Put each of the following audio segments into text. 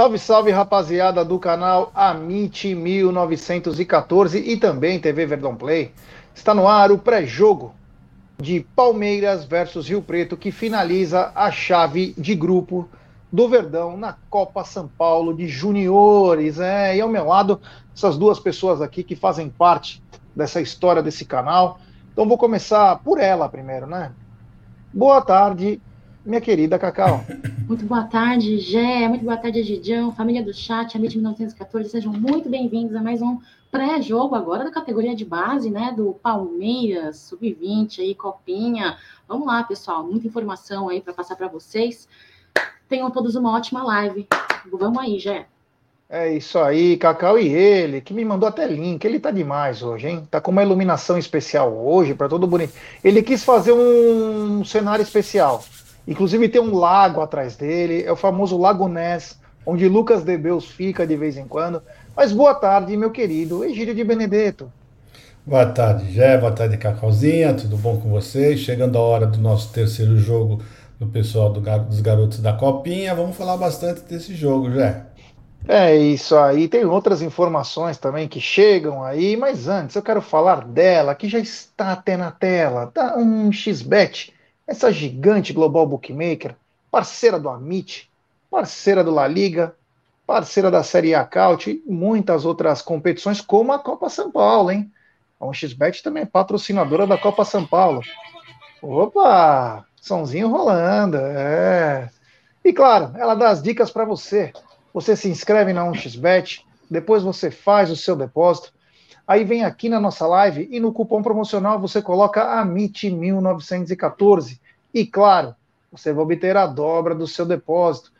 Salve, salve, rapaziada do canal Amit 1914 e também TV Verdão Play. Está no ar o pré-jogo de Palmeiras versus Rio Preto, que finaliza a chave de grupo do Verdão na Copa São Paulo de Juniores. É, e ao meu lado, essas duas pessoas aqui que fazem parte dessa história desse canal. Então vou começar por ela primeiro, né? Boa tarde, minha querida Cacau. Muito boa tarde, Gé. Muito boa tarde, Gidião, família do chat, Amit 1914. Sejam muito bem-vindos a mais um pré-jogo agora da categoria de base, né? Do Palmeiras, Sub-20 aí, Copinha. Vamos lá, pessoal. Muita informação aí para passar para vocês. Tenham todos uma ótima live. Vamos aí, Gé. É isso aí, Cacau e ele, que me mandou até link. Ele tá demais hoje, hein? Tá com uma iluminação especial hoje, para todo bonito. Ele quis fazer um cenário especial. Inclusive tem um lago atrás dele, é o famoso Lago Ness, onde Lucas Debeus fica de vez em quando. Mas boa tarde, meu querido Egídio de Benedetto. Boa tarde, Jé, boa tarde, Cacauzinha, tudo bom com vocês? Chegando a hora do nosso terceiro jogo do pessoal do, dos garotos da Copinha, vamos falar bastante desse jogo, Jé. É isso aí, tem outras informações também que chegam aí, mas antes eu quero falar dela, que já está até na tela, tá um XBet essa gigante global bookmaker, parceira do Amit, parceira do La Liga, parceira da Série A Caut e muitas outras competições, como a Copa São Paulo, hein? A 1xBet também é patrocinadora da Copa São Paulo. Opa! Somzinho rolando, é. E claro, ela dá as dicas para você. Você se inscreve na 1xBet, depois você faz o seu depósito, Aí vem aqui na nossa live e no cupom promocional você coloca AMIT1914. E claro, você vai obter a dobra do seu depósito.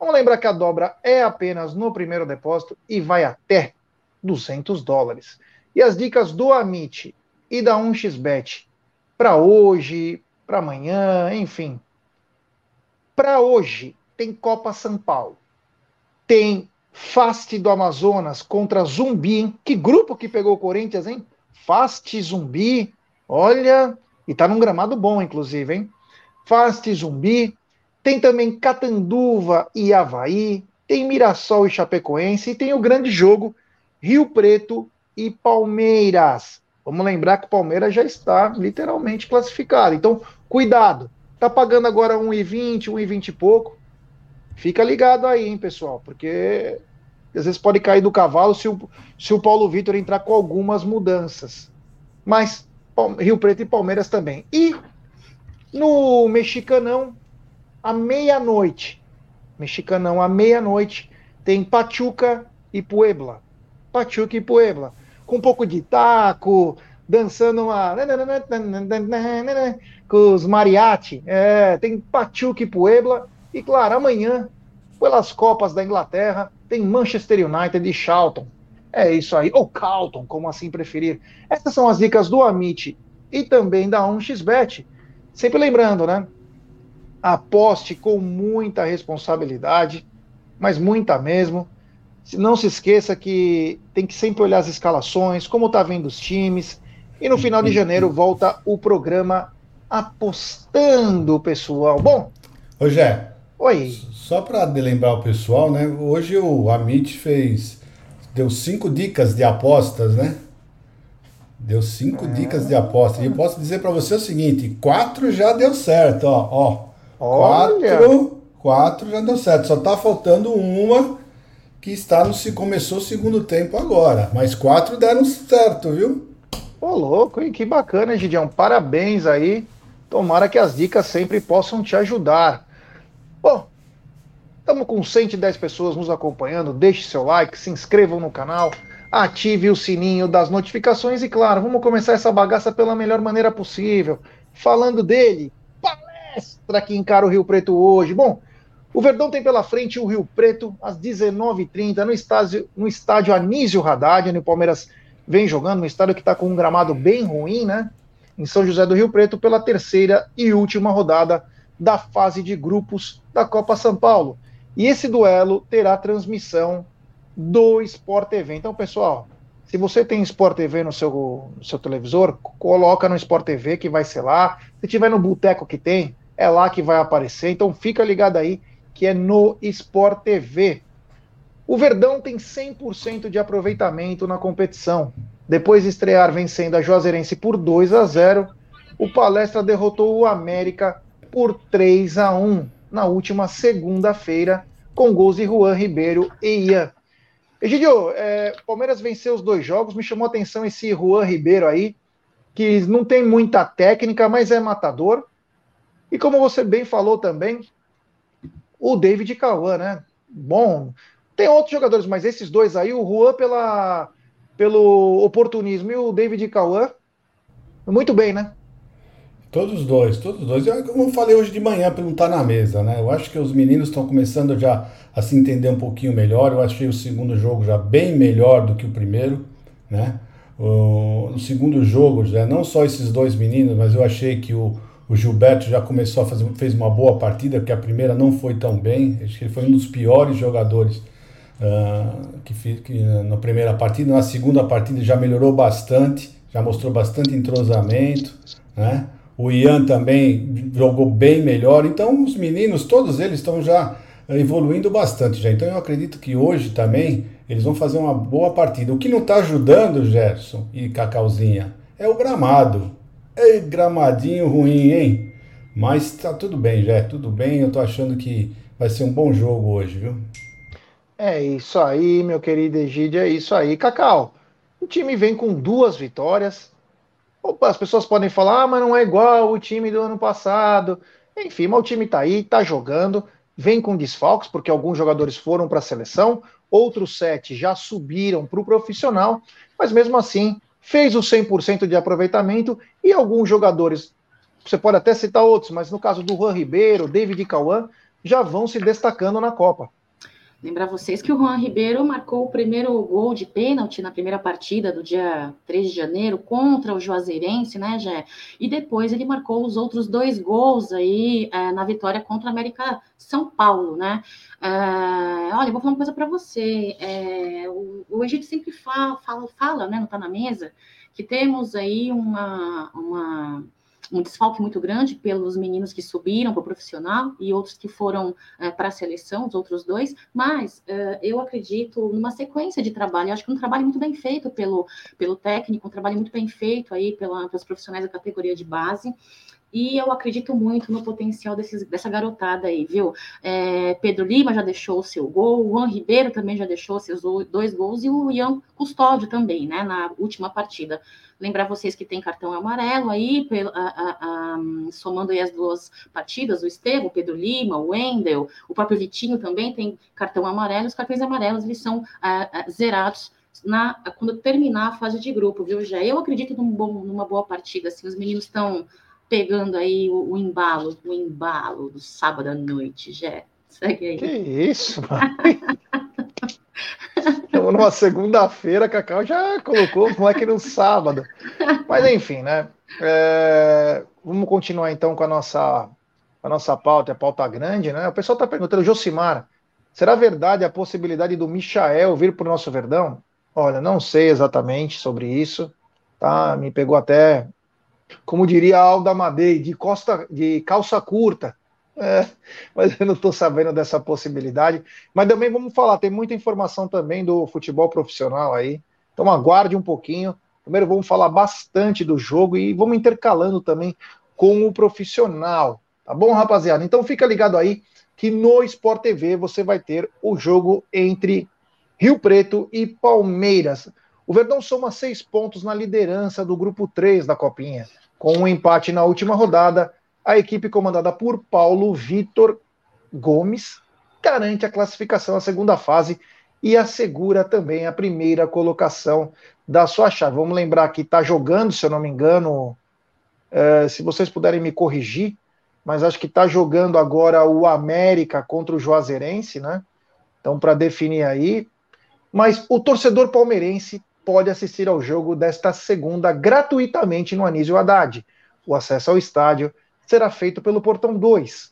Vamos lembrar que a dobra é apenas no primeiro depósito e vai até 200 dólares. E as dicas do Amit e da 1xBet para hoje, para amanhã, enfim. Para hoje tem Copa São Paulo. Tem Fast do Amazonas contra Zumbi, hein? Que grupo que pegou o Corinthians, hein? Fast Zumbi, olha, e tá num gramado bom, inclusive, hein? Fast Zumbi, tem também Catanduva e Havaí, tem Mirassol e Chapecoense, e tem o grande jogo Rio Preto e Palmeiras. Vamos lembrar que o Palmeiras já está literalmente classificado. Então, cuidado. Tá pagando agora 1,20, 1,20 e pouco. Fica ligado aí, hein, pessoal, porque às vezes pode cair do cavalo se o, se o Paulo Vitor entrar com algumas mudanças. Mas Rio Preto e Palmeiras também. E no Mexicanão, à meia-noite, Mexicanão, à meia-noite, tem Pachuca e Puebla. Pachuca e Puebla. Com um pouco de taco, dançando uma. com os mariachi. É, tem Pachuca e Puebla. E claro, amanhã, pelas Copas da Inglaterra, tem Manchester United e Charlton. É isso aí, ou Carlton, como assim preferir. Essas são as dicas do Amit e também da 1xBet. Sempre lembrando, né? Aposte com muita responsabilidade, mas muita mesmo. Não se esqueça que tem que sempre olhar as escalações, como tá vendo os times. E no final de janeiro volta o programa Apostando, pessoal. Bom. Jé. Oi. Só para lembrar o pessoal, né? Hoje o Amit fez. Deu cinco dicas de apostas, né? Deu cinco é. dicas de apostas. E eu posso dizer para você o seguinte: quatro já deu certo, ó. ó. Quatro, quatro já deu certo. Só tá faltando uma que está no se começou o segundo tempo agora. Mas quatro deram certo, viu? Ô, louco, hein? Que bacana, Gidião. Parabéns aí. Tomara que as dicas sempre possam te ajudar. Bom, Estamos com 110 pessoas nos acompanhando. Deixe seu like, se inscrevam no canal, ative o sininho das notificações e, claro, vamos começar essa bagaça pela melhor maneira possível. Falando dele, palestra que encara o Rio Preto hoje. Bom, o Verdão tem pela frente o Rio Preto às 19h30 no estádio, no estádio Anísio Haddad, onde o Palmeiras vem jogando, no estádio que está com um gramado bem ruim, né? Em São José do Rio Preto, pela terceira e última rodada da fase de grupos da Copa São Paulo. E esse duelo terá transmissão do Sport TV. Então, pessoal, se você tem Sport TV no seu, no seu televisor, coloca no Sport TV que vai ser lá. Se tiver no boteco que tem, é lá que vai aparecer. Então fica ligado aí que é no Sport TV. O Verdão tem 100% de aproveitamento na competição. Depois de estrear vencendo a Juazeirense por 2 a 0, o Palestra derrotou o América por 3 a 1 na última segunda-feira, com gols de Juan Ribeiro e Ian. Egidio, é, Palmeiras venceu os dois jogos, me chamou a atenção esse Juan Ribeiro aí, que não tem muita técnica, mas é matador. E como você bem falou também, o David Cauã, né? Bom, tem outros jogadores, mas esses dois aí, o Juan pela, pelo oportunismo e o David Cauã, muito bem, né? Todos dois, todos dois. Eu, como eu falei hoje de manhã, pelo estar na mesa, né? Eu acho que os meninos estão começando já a se entender um pouquinho melhor. Eu achei o segundo jogo já bem melhor do que o primeiro, né? O, no segundo jogo, já não só esses dois meninos, mas eu achei que o, o Gilberto já começou a fazer, fez uma boa partida, porque a primeira não foi tão bem. Acho que ele foi um dos piores jogadores uh, que, que na primeira partida. Na segunda partida já melhorou bastante, já mostrou bastante entrosamento, né? O Ian também jogou bem melhor. Então, os meninos, todos eles estão já evoluindo bastante já. Então, eu acredito que hoje também eles vão fazer uma boa partida. O que não está ajudando, Gerson e Cacauzinha, é o gramado. Gramadinho ruim, hein? Mas tá tudo bem, já tudo bem. Eu tô achando que vai ser um bom jogo hoje, viu? É isso aí, meu querido Egídio, é isso aí. Cacau, o time vem com duas vitórias, As pessoas podem falar, ah, mas não é igual o time do ano passado. Enfim, mas o time está aí, está jogando, vem com desfalques, porque alguns jogadores foram para a seleção, outros sete já subiram para o profissional, mas mesmo assim fez o 100% de aproveitamento e alguns jogadores, você pode até citar outros, mas no caso do Juan Ribeiro, David Cauã, já vão se destacando na Copa. Lembrar vocês que o Juan Ribeiro marcou o primeiro gol de pênalti na primeira partida do dia 3 de janeiro contra o Juazeirense, né, Jé? E depois ele marcou os outros dois gols aí é, na vitória contra a América São Paulo, né? É, olha, vou falar uma coisa para você. É, o, o Egito sempre fala, fala, fala, né, não tá na mesa, que temos aí uma, uma um desfalque muito grande pelos meninos que subiram para o profissional e outros que foram uh, para a seleção, os outros dois, mas uh, eu acredito numa sequência de trabalho, eu acho que um trabalho muito bem feito pelo, pelo técnico, um trabalho muito bem feito aí pela, pelos profissionais da categoria de base, e eu acredito muito no potencial desses, dessa garotada aí, viu? É, Pedro Lima já deixou o seu gol, o Juan Ribeiro também já deixou seus dois gols, e o Ian Custódio também, né, na última partida. Lembrar vocês que tem cartão amarelo aí, a, a, a, somando aí as duas partidas, o Estevam, o Pedro Lima, o Wendel, o próprio Vitinho também tem cartão amarelo, os cartões amarelos eles são zerados na, quando terminar a fase de grupo, viu, já Eu acredito num bom, numa boa partida, assim, os meninos estão pegando aí o, o, embalo, o embalo do sábado à noite, Jé. Segue aí. Que isso, mano? Estamos numa segunda-feira, Cacau já colocou o moleque no sábado. Mas enfim, né? É, vamos continuar então com a nossa, a nossa pauta, a pauta grande, né? O pessoal está perguntando, Josimar, será verdade a possibilidade do Michael vir para o nosso Verdão? Olha, não sei exatamente sobre isso, tá? Me pegou até como diria Alda Madei, de, costa, de calça curta. É, mas eu não estou sabendo dessa possibilidade. Mas também vamos falar, tem muita informação também do futebol profissional aí. Então aguarde um pouquinho. Primeiro vamos falar bastante do jogo e vamos intercalando também com o profissional. Tá bom, rapaziada? Então fica ligado aí que no Sport TV você vai ter o jogo entre Rio Preto e Palmeiras. O Verdão soma seis pontos na liderança do grupo 3 da Copinha. Com um empate na última rodada, a equipe comandada por Paulo Vitor Gomes garante a classificação à segunda fase e assegura também a primeira colocação da sua chave. Vamos lembrar que está jogando, se eu não me engano, é, se vocês puderem me corrigir, mas acho que está jogando agora o América contra o Juazeirense, né? Então, para definir aí. Mas o torcedor palmeirense pode assistir ao jogo desta segunda gratuitamente no Anísio Haddad. O acesso ao estádio será feito pelo Portão 2.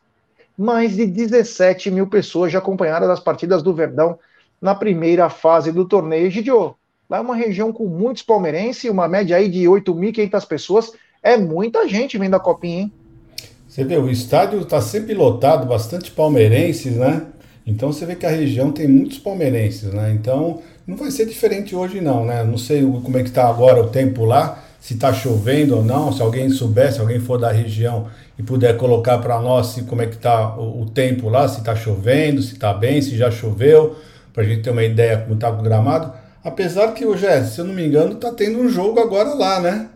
Mais de 17 mil pessoas já acompanharam as partidas do Verdão na primeira fase do torneio. Gidio, lá é uma região com muitos palmeirenses, uma média aí de 8.500 pessoas. É muita gente vendo a copinha, hein? Você vê, o estádio está sempre lotado, bastante palmeirenses, né? Então você vê que a região tem muitos palmeirenses, né? Então não vai ser diferente hoje não, né? Não sei como é que está agora o tempo lá, se está chovendo ou não, se alguém souber, se alguém for da região e puder colocar para nós como é que está o, o, tempo lá, se está chovendo, se está bem, se já choveu, para a gente ter uma ideia como está o gramado. Apesar que hoje, se eu não me engano, está tendo um jogo agora lá, né?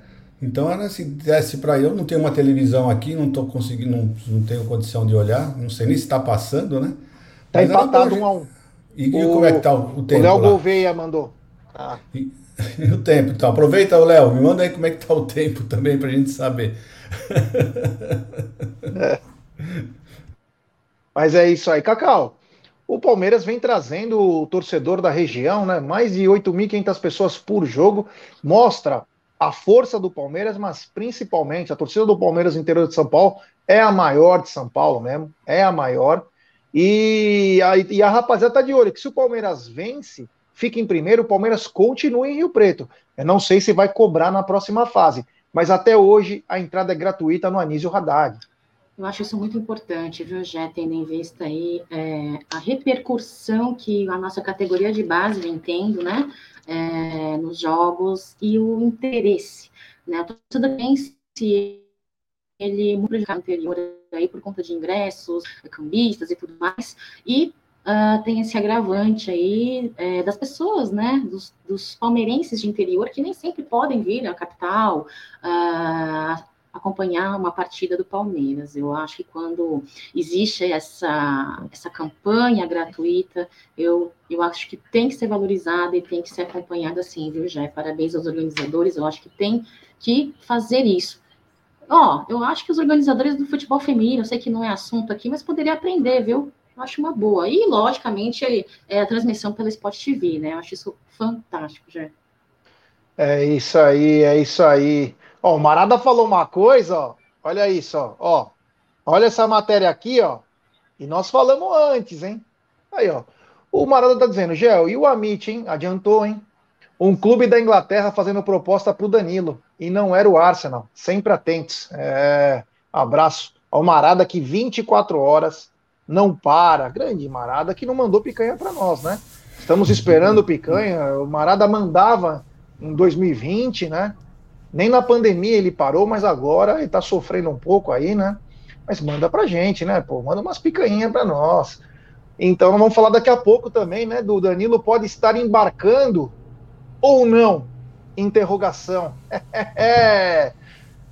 Então era se desse para eu, não tenho uma televisão aqui, não tô conseguindo, não, não tenho condição de olhar, não sei nem se está passando, né? Tá Mas empatado um a um. E, o, e como é que tá o, o tempo? O Léo Gouveia mandou. Ah. E, e, o tempo, então. Aproveita, Léo, me manda aí como é que tá o tempo também pra gente saber. É. Mas é isso aí, Cacau. O Palmeiras vem trazendo o torcedor da região, né? Mais de 8.500 pessoas por jogo. Mostra a força do Palmeiras, mas principalmente a torcida do Palmeiras no interior de São Paulo é a maior de São Paulo mesmo, é a maior. E a, e a rapaziada tá de olho, que se o Palmeiras vence, fica em primeiro, o Palmeiras continua em Rio Preto. Eu não sei se vai cobrar na próxima fase, mas até hoje a entrada é gratuita no Anísio Haddad. Eu acho isso muito importante, viu, Jé, tendo em vista aí é, a repercussão que a nossa categoria de base vem tendo, né? é, nos jogos e o interesse. Né? Tudo bem se ele é muito anterior aí por conta de ingressos, cambistas e tudo mais, e uh, tem esse agravante aí é, das pessoas, né, dos, dos, palmeirenses de interior que nem sempre podem vir à capital, uh, acompanhar uma partida do Palmeiras. Eu acho que quando existe essa, essa campanha gratuita, eu, eu acho que tem que ser valorizada e tem que ser acompanhada assim, viu, Jé? Parabéns aos organizadores, eu acho que tem que fazer isso. Ó, oh, eu acho que os organizadores do futebol feminino, eu sei que não é assunto aqui, mas poderia aprender, viu? Eu acho uma boa. E, logicamente, é a transmissão pela Sport TV, né? Eu acho isso fantástico, Jé. É isso aí, é isso aí. Ó, o Marada falou uma coisa, ó. Olha isso, ó. ó. Olha essa matéria aqui, ó. E nós falamos antes, hein? Aí, ó. O Marada tá dizendo, Gel, e o Amit, hein? Adiantou, hein? Um clube da Inglaterra fazendo proposta pro Danilo. E não era o Arsenal. Sempre atentos. É... Abraço ao Marada que 24 horas não para. Grande Marada que não mandou picanha para nós, né? Estamos esperando picanha. O Marada mandava em 2020, né? Nem na pandemia ele parou, mas agora ele tá sofrendo um pouco aí, né? Mas manda pra gente, né? Pô, manda umas picanhas pra nós. Então vamos falar daqui a pouco também, né? Do Danilo pode estar embarcando ou não? Interrogação. É,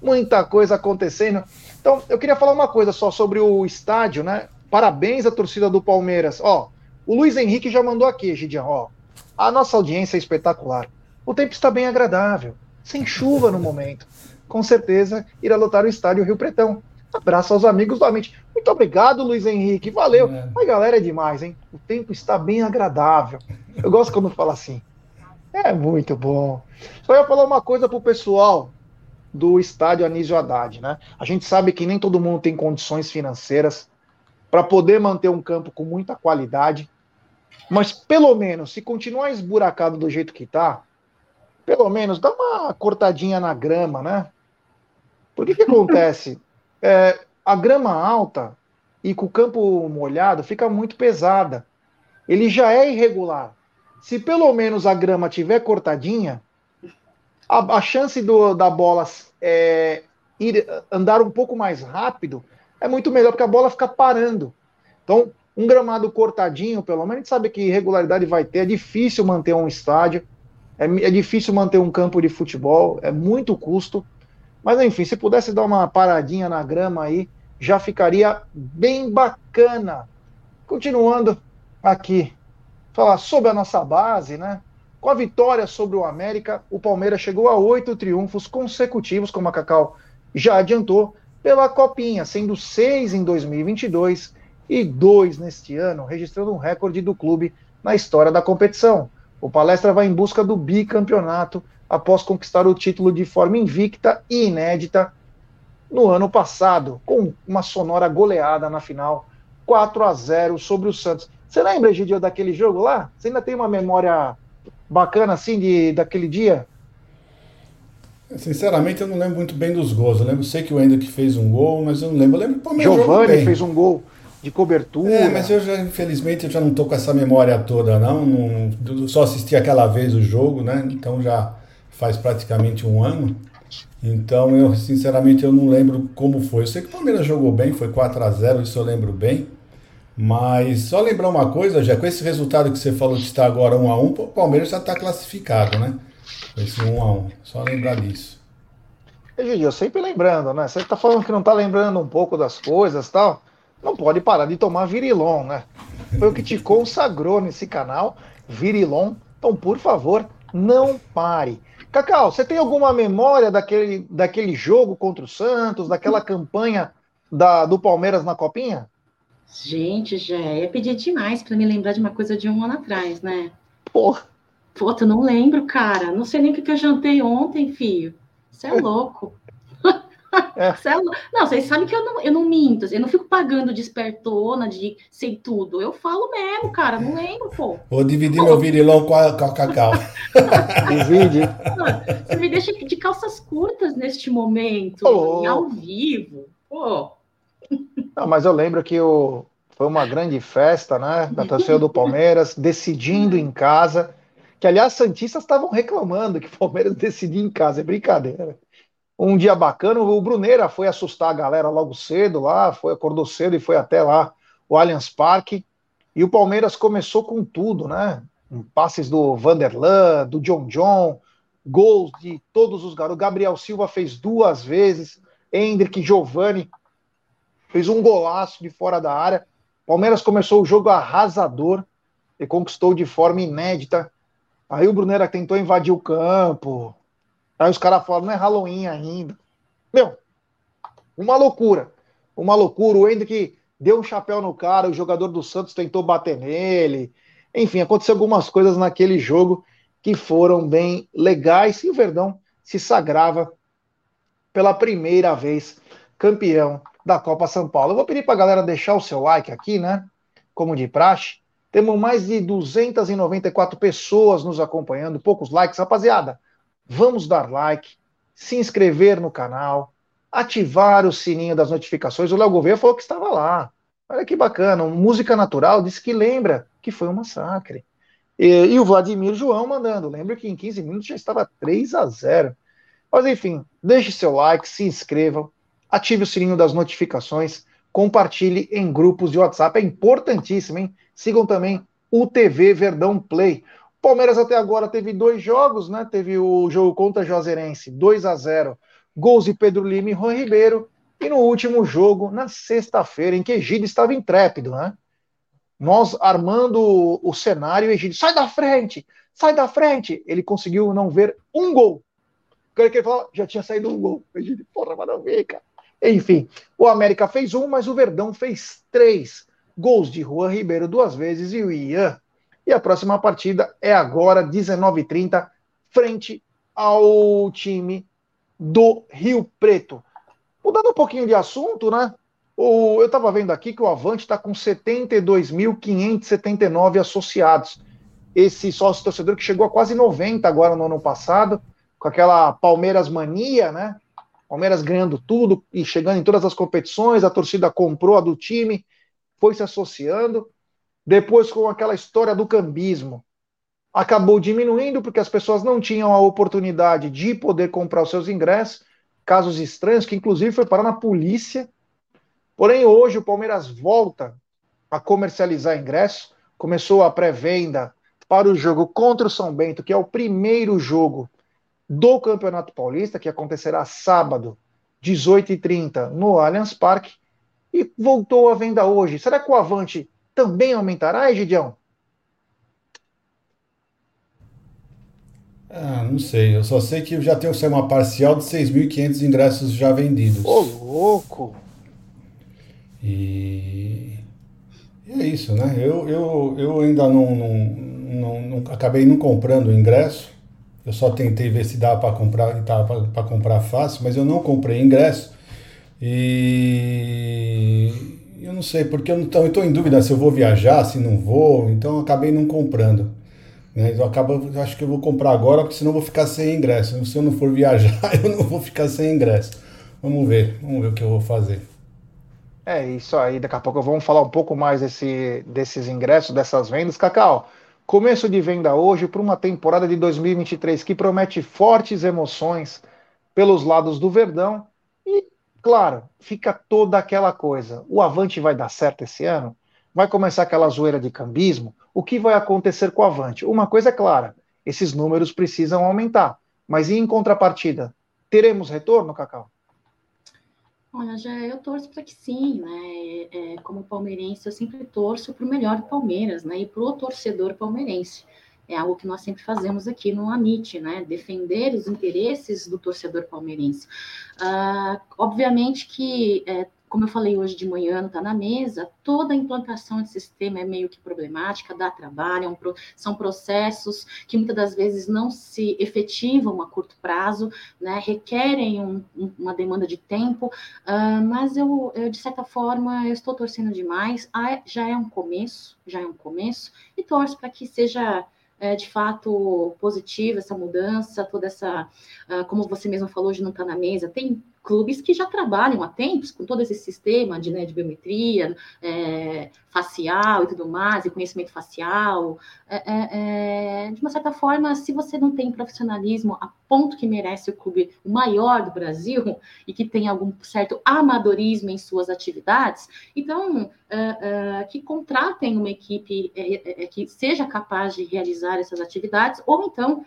muita coisa acontecendo. Então, eu queria falar uma coisa só sobre o estádio, né? Parabéns à torcida do Palmeiras. Ó, o Luiz Henrique já mandou aqui, Gideon, ó. A nossa audiência é espetacular. O tempo está bem agradável sem chuva no momento. Com certeza irá lotar o estádio Rio Pretão. Abraço aos amigos do Amente. Muito obrigado, Luiz Henrique. Valeu. É. A galera é demais, hein? O tempo está bem agradável. Eu gosto quando fala assim. É muito bom. Só ia falar uma coisa pro pessoal do estádio Anísio Haddad, né? A gente sabe que nem todo mundo tem condições financeiras para poder manter um campo com muita qualidade. Mas pelo menos, se continuar esburacado do jeito que tá, pelo menos dá uma cortadinha na grama, né? Porque que acontece? É, a grama alta e com o campo molhado fica muito pesada. Ele já é irregular. Se pelo menos a grama tiver cortadinha, a, a chance do, da bola é, ir andar um pouco mais rápido é muito melhor, porque a bola fica parando. Então, um gramado cortadinho, pelo menos, a gente sabe que irregularidade vai ter, é difícil manter um estádio. É, é difícil manter um campo de futebol, é muito custo. Mas enfim, se pudesse dar uma paradinha na grama aí, já ficaria bem bacana. Continuando aqui, falar sobre a nossa base, né? Com a vitória sobre o América, o Palmeiras chegou a oito triunfos consecutivos, como a Cacau já adiantou, pela Copinha, sendo seis em 2022 e dois neste ano, registrando um recorde do clube na história da competição. O Palestra vai em busca do bicampeonato após conquistar o título de forma invicta e inédita no ano passado, com uma sonora goleada na final, 4 a 0 sobre o Santos. Você lembra, Gidio, daquele jogo lá? Você ainda tem uma memória bacana assim de daquele dia? Sinceramente, eu não lembro muito bem dos gols. Eu lembro, sei que o Hendrick fez um gol, mas eu não lembro. Eu lembro que o Giovanni fez um gol. de cobertura. É, mas eu já, infelizmente, eu já não tô com essa memória toda, não. não só assisti aquela vez o jogo, né? Então já faz praticamente um ano. Então eu, sinceramente, eu não lembro como foi. Eu sei que o Palmeiras jogou bem, foi 4 a 0 isso eu lembro bem. Mas só lembrar uma coisa, já com esse resultado que você falou de estar agora 1 a 1 o Palmeiras já está classificado, né? Esse 1 a 1 Só lembrar disso. Gigi, eu sempre lembrando, né? Você está falando que não está lembrando um pouco das coisas tal não pode parar de tomar Virilon, né? Foi o que te consagrou nesse canal, Virilon. Então, por favor, não pare. Cacau, você tem alguma memória daquele, daquele jogo contra o Santos, daquela campanha da, do Palmeiras na Copinha? Gente, já ia pedir demais para me lembrar de uma coisa de um ano atrás, né? Porra. Pô, tu não lembro, cara. Não sei nem o que eu jantei ontem, filho. Você é louco. É. Não, vocês sabem que eu não, eu não minto, eu não fico pagando despertona de sei tudo. Eu falo mesmo, cara, não lembro, pô. Vou dividir pô. meu virilão com a, com a Cacau. Divide. Você me deixa de calças curtas neste momento, oh. ao vivo. Pô. Não, mas eu lembro que o, foi uma grande festa, né? Da torcida do Palmeiras, decidindo em casa. Que, aliás, Santistas estavam reclamando que o Palmeiras decidia em casa. É brincadeira um dia bacana. O Bruneira foi assustar a galera logo cedo lá, foi acordou cedo e foi até lá o Allianz Parque. E o Palmeiras começou com tudo, né? Passes do Vanderlan, do John John, gols de todos os garotos. Gabriel Silva fez duas vezes, Hendrick Giovanni fez um golaço de fora da área. Palmeiras começou o jogo arrasador e conquistou de forma inédita. Aí o Bruneira tentou invadir o campo, Aí os caras falam, não é Halloween ainda. Meu, uma loucura. Uma loucura. O Hendrick deu um chapéu no cara, o jogador do Santos tentou bater nele. Enfim, aconteceu algumas coisas naquele jogo que foram bem legais e o Verdão se sagrava pela primeira vez campeão da Copa São Paulo. Eu vou pedir para a galera deixar o seu like aqui, né? Como de praxe. Temos mais de 294 pessoas nos acompanhando, poucos likes, rapaziada vamos dar like, se inscrever no canal, ativar o sininho das notificações. O Léo Gouveia falou que estava lá. Olha que bacana. Música Natural disse que lembra que foi um massacre. E, e o Vladimir João mandando. Lembra que em 15 minutos já estava 3 a 0. Mas enfim, deixe seu like, se inscrevam, ative o sininho das notificações, compartilhe em grupos de WhatsApp. É importantíssimo, hein? Sigam também o TV Verdão Play. Palmeiras até agora teve dois jogos, né? Teve o jogo contra Juazeirense, 2 a 0 gols de Pedro Lima e Juan Ribeiro. E no último jogo, na sexta-feira, em que Egídio estava intrépido, né? Nós armando o cenário, Egídio, sai da frente, sai da frente. Ele conseguiu não ver um gol. Que ele fala, já tinha saído um gol. Egídio, porra, mas não ver, cara. Enfim, o América fez um, mas o Verdão fez três. Gols de Juan Ribeiro duas vezes e o Ian e a próxima partida é agora, 19h30, frente ao time do Rio Preto. Mudando um pouquinho de assunto, né? O, eu estava vendo aqui que o Avante está com 72.579 associados. Esse sócio torcedor que chegou a quase 90 agora no ano passado, com aquela Palmeiras mania, né? Palmeiras ganhando tudo e chegando em todas as competições, a torcida comprou a do time, foi se associando. Depois, com aquela história do cambismo, acabou diminuindo porque as pessoas não tinham a oportunidade de poder comprar os seus ingressos. Casos estranhos, que inclusive foi parar na polícia. Porém, hoje o Palmeiras volta a comercializar ingressos. Começou a pré-venda para o jogo contra o São Bento, que é o primeiro jogo do Campeonato Paulista, que acontecerá sábado, 18h30, no Allianz Parque. E voltou à venda hoje. Será que o Avante também aumentará, Egidião? Ah, não sei. Eu só sei que já tem uma parcial de 6.500 ingressos já vendidos. Ô, louco! E... e, é isso, né? Eu, eu, eu ainda não, não, não, não acabei não comprando o ingresso. Eu só tentei ver se dá para comprar, para comprar fácil, mas eu não comprei ingresso. E eu não sei, porque eu estou em dúvida se eu vou viajar, se não vou, então eu acabei não comprando. Né? Eu acabo, acho que eu vou comprar agora, porque senão eu vou ficar sem ingresso. Se eu não for viajar, eu não vou ficar sem ingresso. Vamos ver, vamos ver o que eu vou fazer. É isso aí, daqui a pouco vamos falar um pouco mais desse, desses ingressos, dessas vendas. Cacau, começo de venda hoje para uma temporada de 2023 que promete fortes emoções pelos lados do Verdão. Claro, fica toda aquela coisa: o Avante vai dar certo esse ano? Vai começar aquela zoeira de cambismo? O que vai acontecer com o Avante? Uma coisa é clara: esses números precisam aumentar. Mas em contrapartida? Teremos retorno, Cacau? Olha, já eu torço para que sim, né? É, como palmeirense, eu sempre torço para o melhor Palmeiras, né? E para o torcedor palmeirense. É algo que nós sempre fazemos aqui no Amit, né? Defender os interesses do torcedor palmeirense. Uh, obviamente que é, como eu falei hoje de manhã, está na mesa, toda a implantação de sistema é meio que problemática, dá trabalho, é um, são processos que muitas das vezes não se efetivam a curto prazo, né, requerem um, um, uma demanda de tempo, uh, mas eu, eu, de certa forma, eu estou torcendo demais, ah, já é um começo, já é um começo, e torço para que seja é, de fato positiva essa mudança, toda essa, uh, como você mesmo falou, de não estar tá na mesa, tem clubes que já trabalham há tempos com todo esse sistema de, né, de biometria é, facial e tudo mais, e conhecimento facial. É, é, é, de uma certa forma, se você não tem profissionalismo a ponto que merece o clube maior do Brasil e que tem algum certo amadorismo em suas atividades, então é, é, que contratem uma equipe que seja capaz de realizar essas atividades, ou então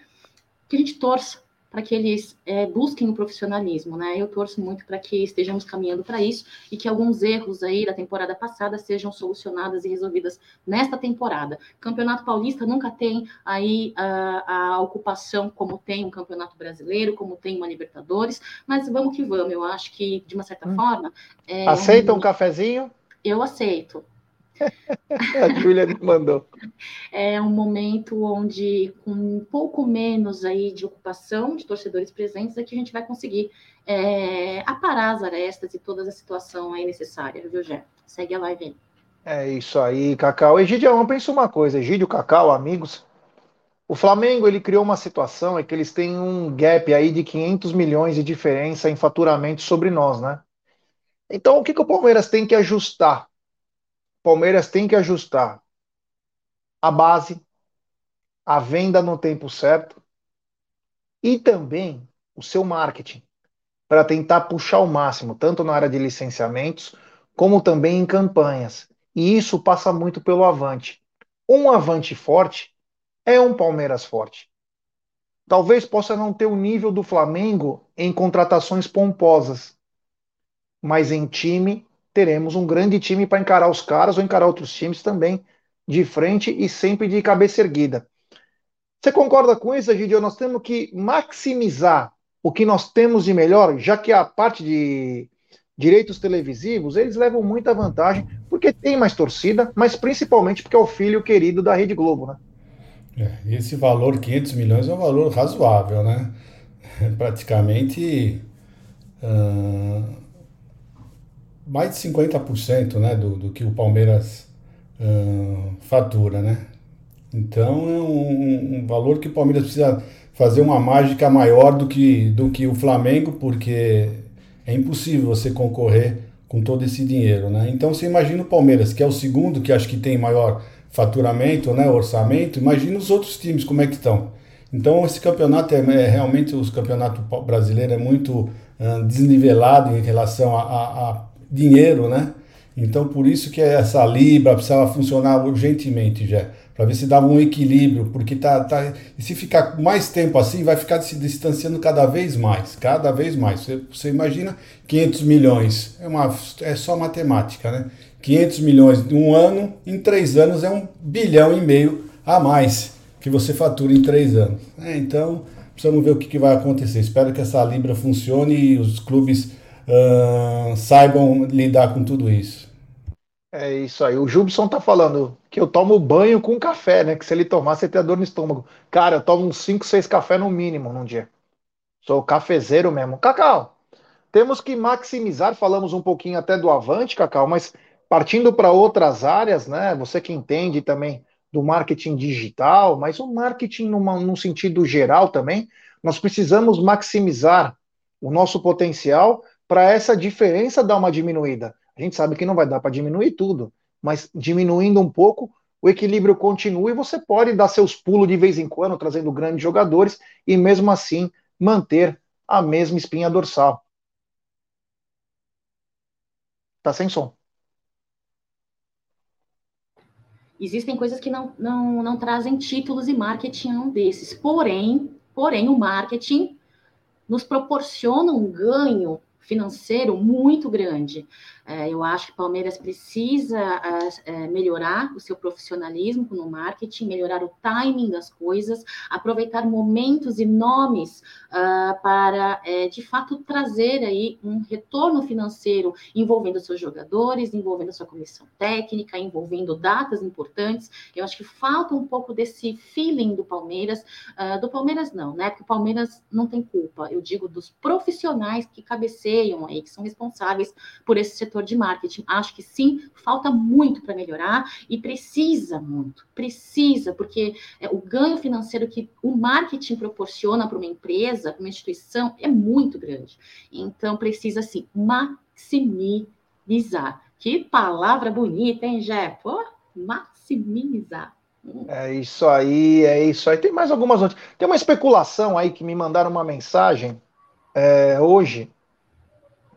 que a gente torça para que eles é, busquem o profissionalismo, né? Eu torço muito para que estejamos caminhando para isso e que alguns erros aí da temporada passada sejam solucionados e resolvidos nesta temporada. Campeonato Paulista nunca tem aí a, a ocupação como tem um Campeonato Brasileiro, como tem uma Libertadores, mas vamos que vamos. Eu acho que de uma certa hum. forma é, aceita um cafezinho? Eu aceito. a Júlia me mandou. É um momento onde, com um pouco menos aí de ocupação de torcedores presentes, é que a gente vai conseguir é, aparar as arestas e toda a situação aí necessária, viu, Jé? Segue a live aí. É isso aí, Cacau. Egidião, pensa uma coisa, Egídio, Cacau, amigos. O Flamengo ele criou uma situação é que eles têm um gap aí de 500 milhões de diferença em faturamento sobre nós, né? Então, o que, que o Palmeiras tem que ajustar? Palmeiras tem que ajustar a base, a venda no tempo certo e também o seu marketing para tentar puxar o máximo, tanto na área de licenciamentos como também em campanhas. E isso passa muito pelo Avante. Um Avante forte é um Palmeiras forte. Talvez possa não ter o nível do Flamengo em contratações pomposas, mas em time teremos um grande time para encarar os caras ou encarar outros times também de frente e sempre de cabeça erguida. Você concorda com isso, Gidio? Nós temos que maximizar o que nós temos de melhor, já que a parte de direitos televisivos, eles levam muita vantagem, porque tem mais torcida, mas principalmente porque é o filho querido da Rede Globo, né? É, esse valor, 500 milhões, é um valor razoável, né? Praticamente... Uh mais de 50% né, do, do que o Palmeiras uh, fatura, né? Então é um, um, valor que o Palmeiras precisa fazer uma mágica maior do que, do que o Flamengo, porque é impossível você concorrer com todo esse dinheiro, né? Então você imagina o Palmeiras, que é o segundo que acho que tem maior faturamento, né, orçamento, imagina os outros times como é que estão. Então esse campeonato é, é realmente os campeonato brasileiro é muito uh, desnivelado em relação a, a, a dinheiro, né? Então por isso que essa Libra precisava funcionar urgentemente já, para ver se dava um equilíbrio, porque tá, tá se ficar mais tempo assim, vai ficar se distanciando cada vez mais, cada vez mais. Você, você imagina 500 milhões, é, uma, é só matemática, né? 500 milhões em um ano, em três anos é um bilhão e meio a mais que você fatura em três anos. É, então, precisamos ver o que, que vai acontecer. Espero que essa Libra funcione e os clubes uh, saibam lidar com tudo isso. É isso aí. O Jubson tá falando que eu tomo banho com café, né? Que se ele tomar, você tem dor no estômago. Cara, eu tomo uns 5, 6 cafés no mínimo num dia. Sou cafezeiro mesmo. Cacau, temos que maximizar, falamos um pouquinho até do Avante, Cacau, mas partindo para outras áreas, né? Você que entende também do marketing digital, mas o marketing numa, num sentido geral também, nós precisamos maximizar o nosso potencial para essa diferença dar uma diminuída. A gente sabe que não vai dar para diminuir tudo, mas diminuindo um pouco, o equilíbrio continua e você pode dar seus pulos de vez em quando, trazendo grandes jogadores e mesmo assim manter a mesma espinha dorsal. Tá sem som. Existem coisas que não, não, não trazem títulos e marketing um desses. Porém, porém, o marketing nos proporciona um ganho financeiro muito grande. É, eu acho que o Palmeiras precisa é, melhorar o seu profissionalismo no marketing, melhorar o timing das coisas, aproveitar momentos e nomes uh, para, é, de fato, trazer aí um retorno financeiro envolvendo seus jogadores, envolvendo sua comissão técnica, envolvendo datas importantes. Eu acho que falta um pouco desse feeling do Palmeiras. Uh, do Palmeiras não, né? Porque o Palmeiras não tem culpa. Eu digo dos profissionais que cabeceiam aí, que são responsáveis por esse setor setor de marketing. Acho que sim, falta muito para melhorar e precisa muito, precisa, porque é, o ganho financeiro que o marketing proporciona para uma empresa, para uma instituição, é muito grande. Então, precisa, sim, maximizar. Que palavra bonita, hein, Jé? Pô, maximizar. É isso aí, é isso aí. Tem mais algumas. Tem uma especulação aí que me mandaram uma mensagem é, hoje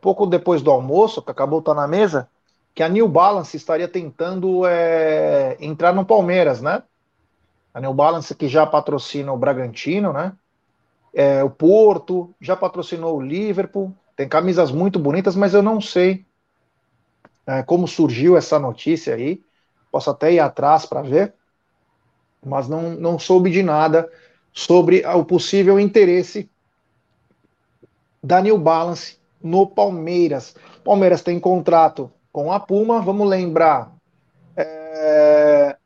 pouco depois do almoço, que acabou estar na mesa, que a New Balance estaria tentando é, entrar no Palmeiras, né? A New Balance que já patrocina o Bragantino, né? É, o Porto, já patrocinou o Liverpool, tem camisas muito bonitas, mas eu não sei é, como surgiu essa notícia aí. Posso até ir atrás para ver, mas não, não soube de nada sobre o possível interesse da New Balance no Palmeiras. Palmeiras tem contrato com a Puma, vamos lembrar é,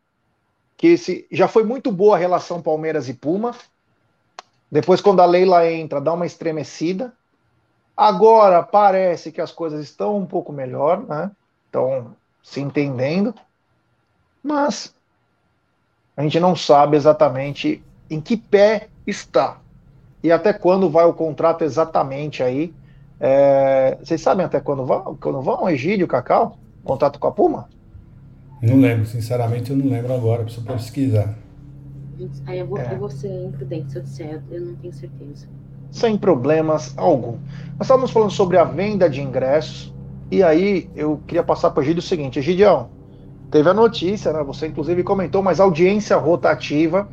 que esse, já foi muito boa a relação Palmeiras e Puma. Depois, quando a Leila entra, dá uma estremecida. Agora parece que as coisas estão um pouco melhor, né? Estão se entendendo, mas a gente não sabe exatamente em que pé está e até quando vai o contrato exatamente aí é, vocês sabem até quando vão? Quando vão, Egídio, Cacau? Contato com a Puma? Não lembro, sinceramente eu não lembro agora, preciso pesquisar. Aí eu vou, é. eu vou ser imprudente se eu disser, eu não tenho certeza. Sem problemas algum. Nós estávamos falando sobre a venda de ingressos, e aí eu queria passar para o Egídio o seguinte, Egidião, teve a notícia, né? Você inclusive comentou, mas a audiência rotativa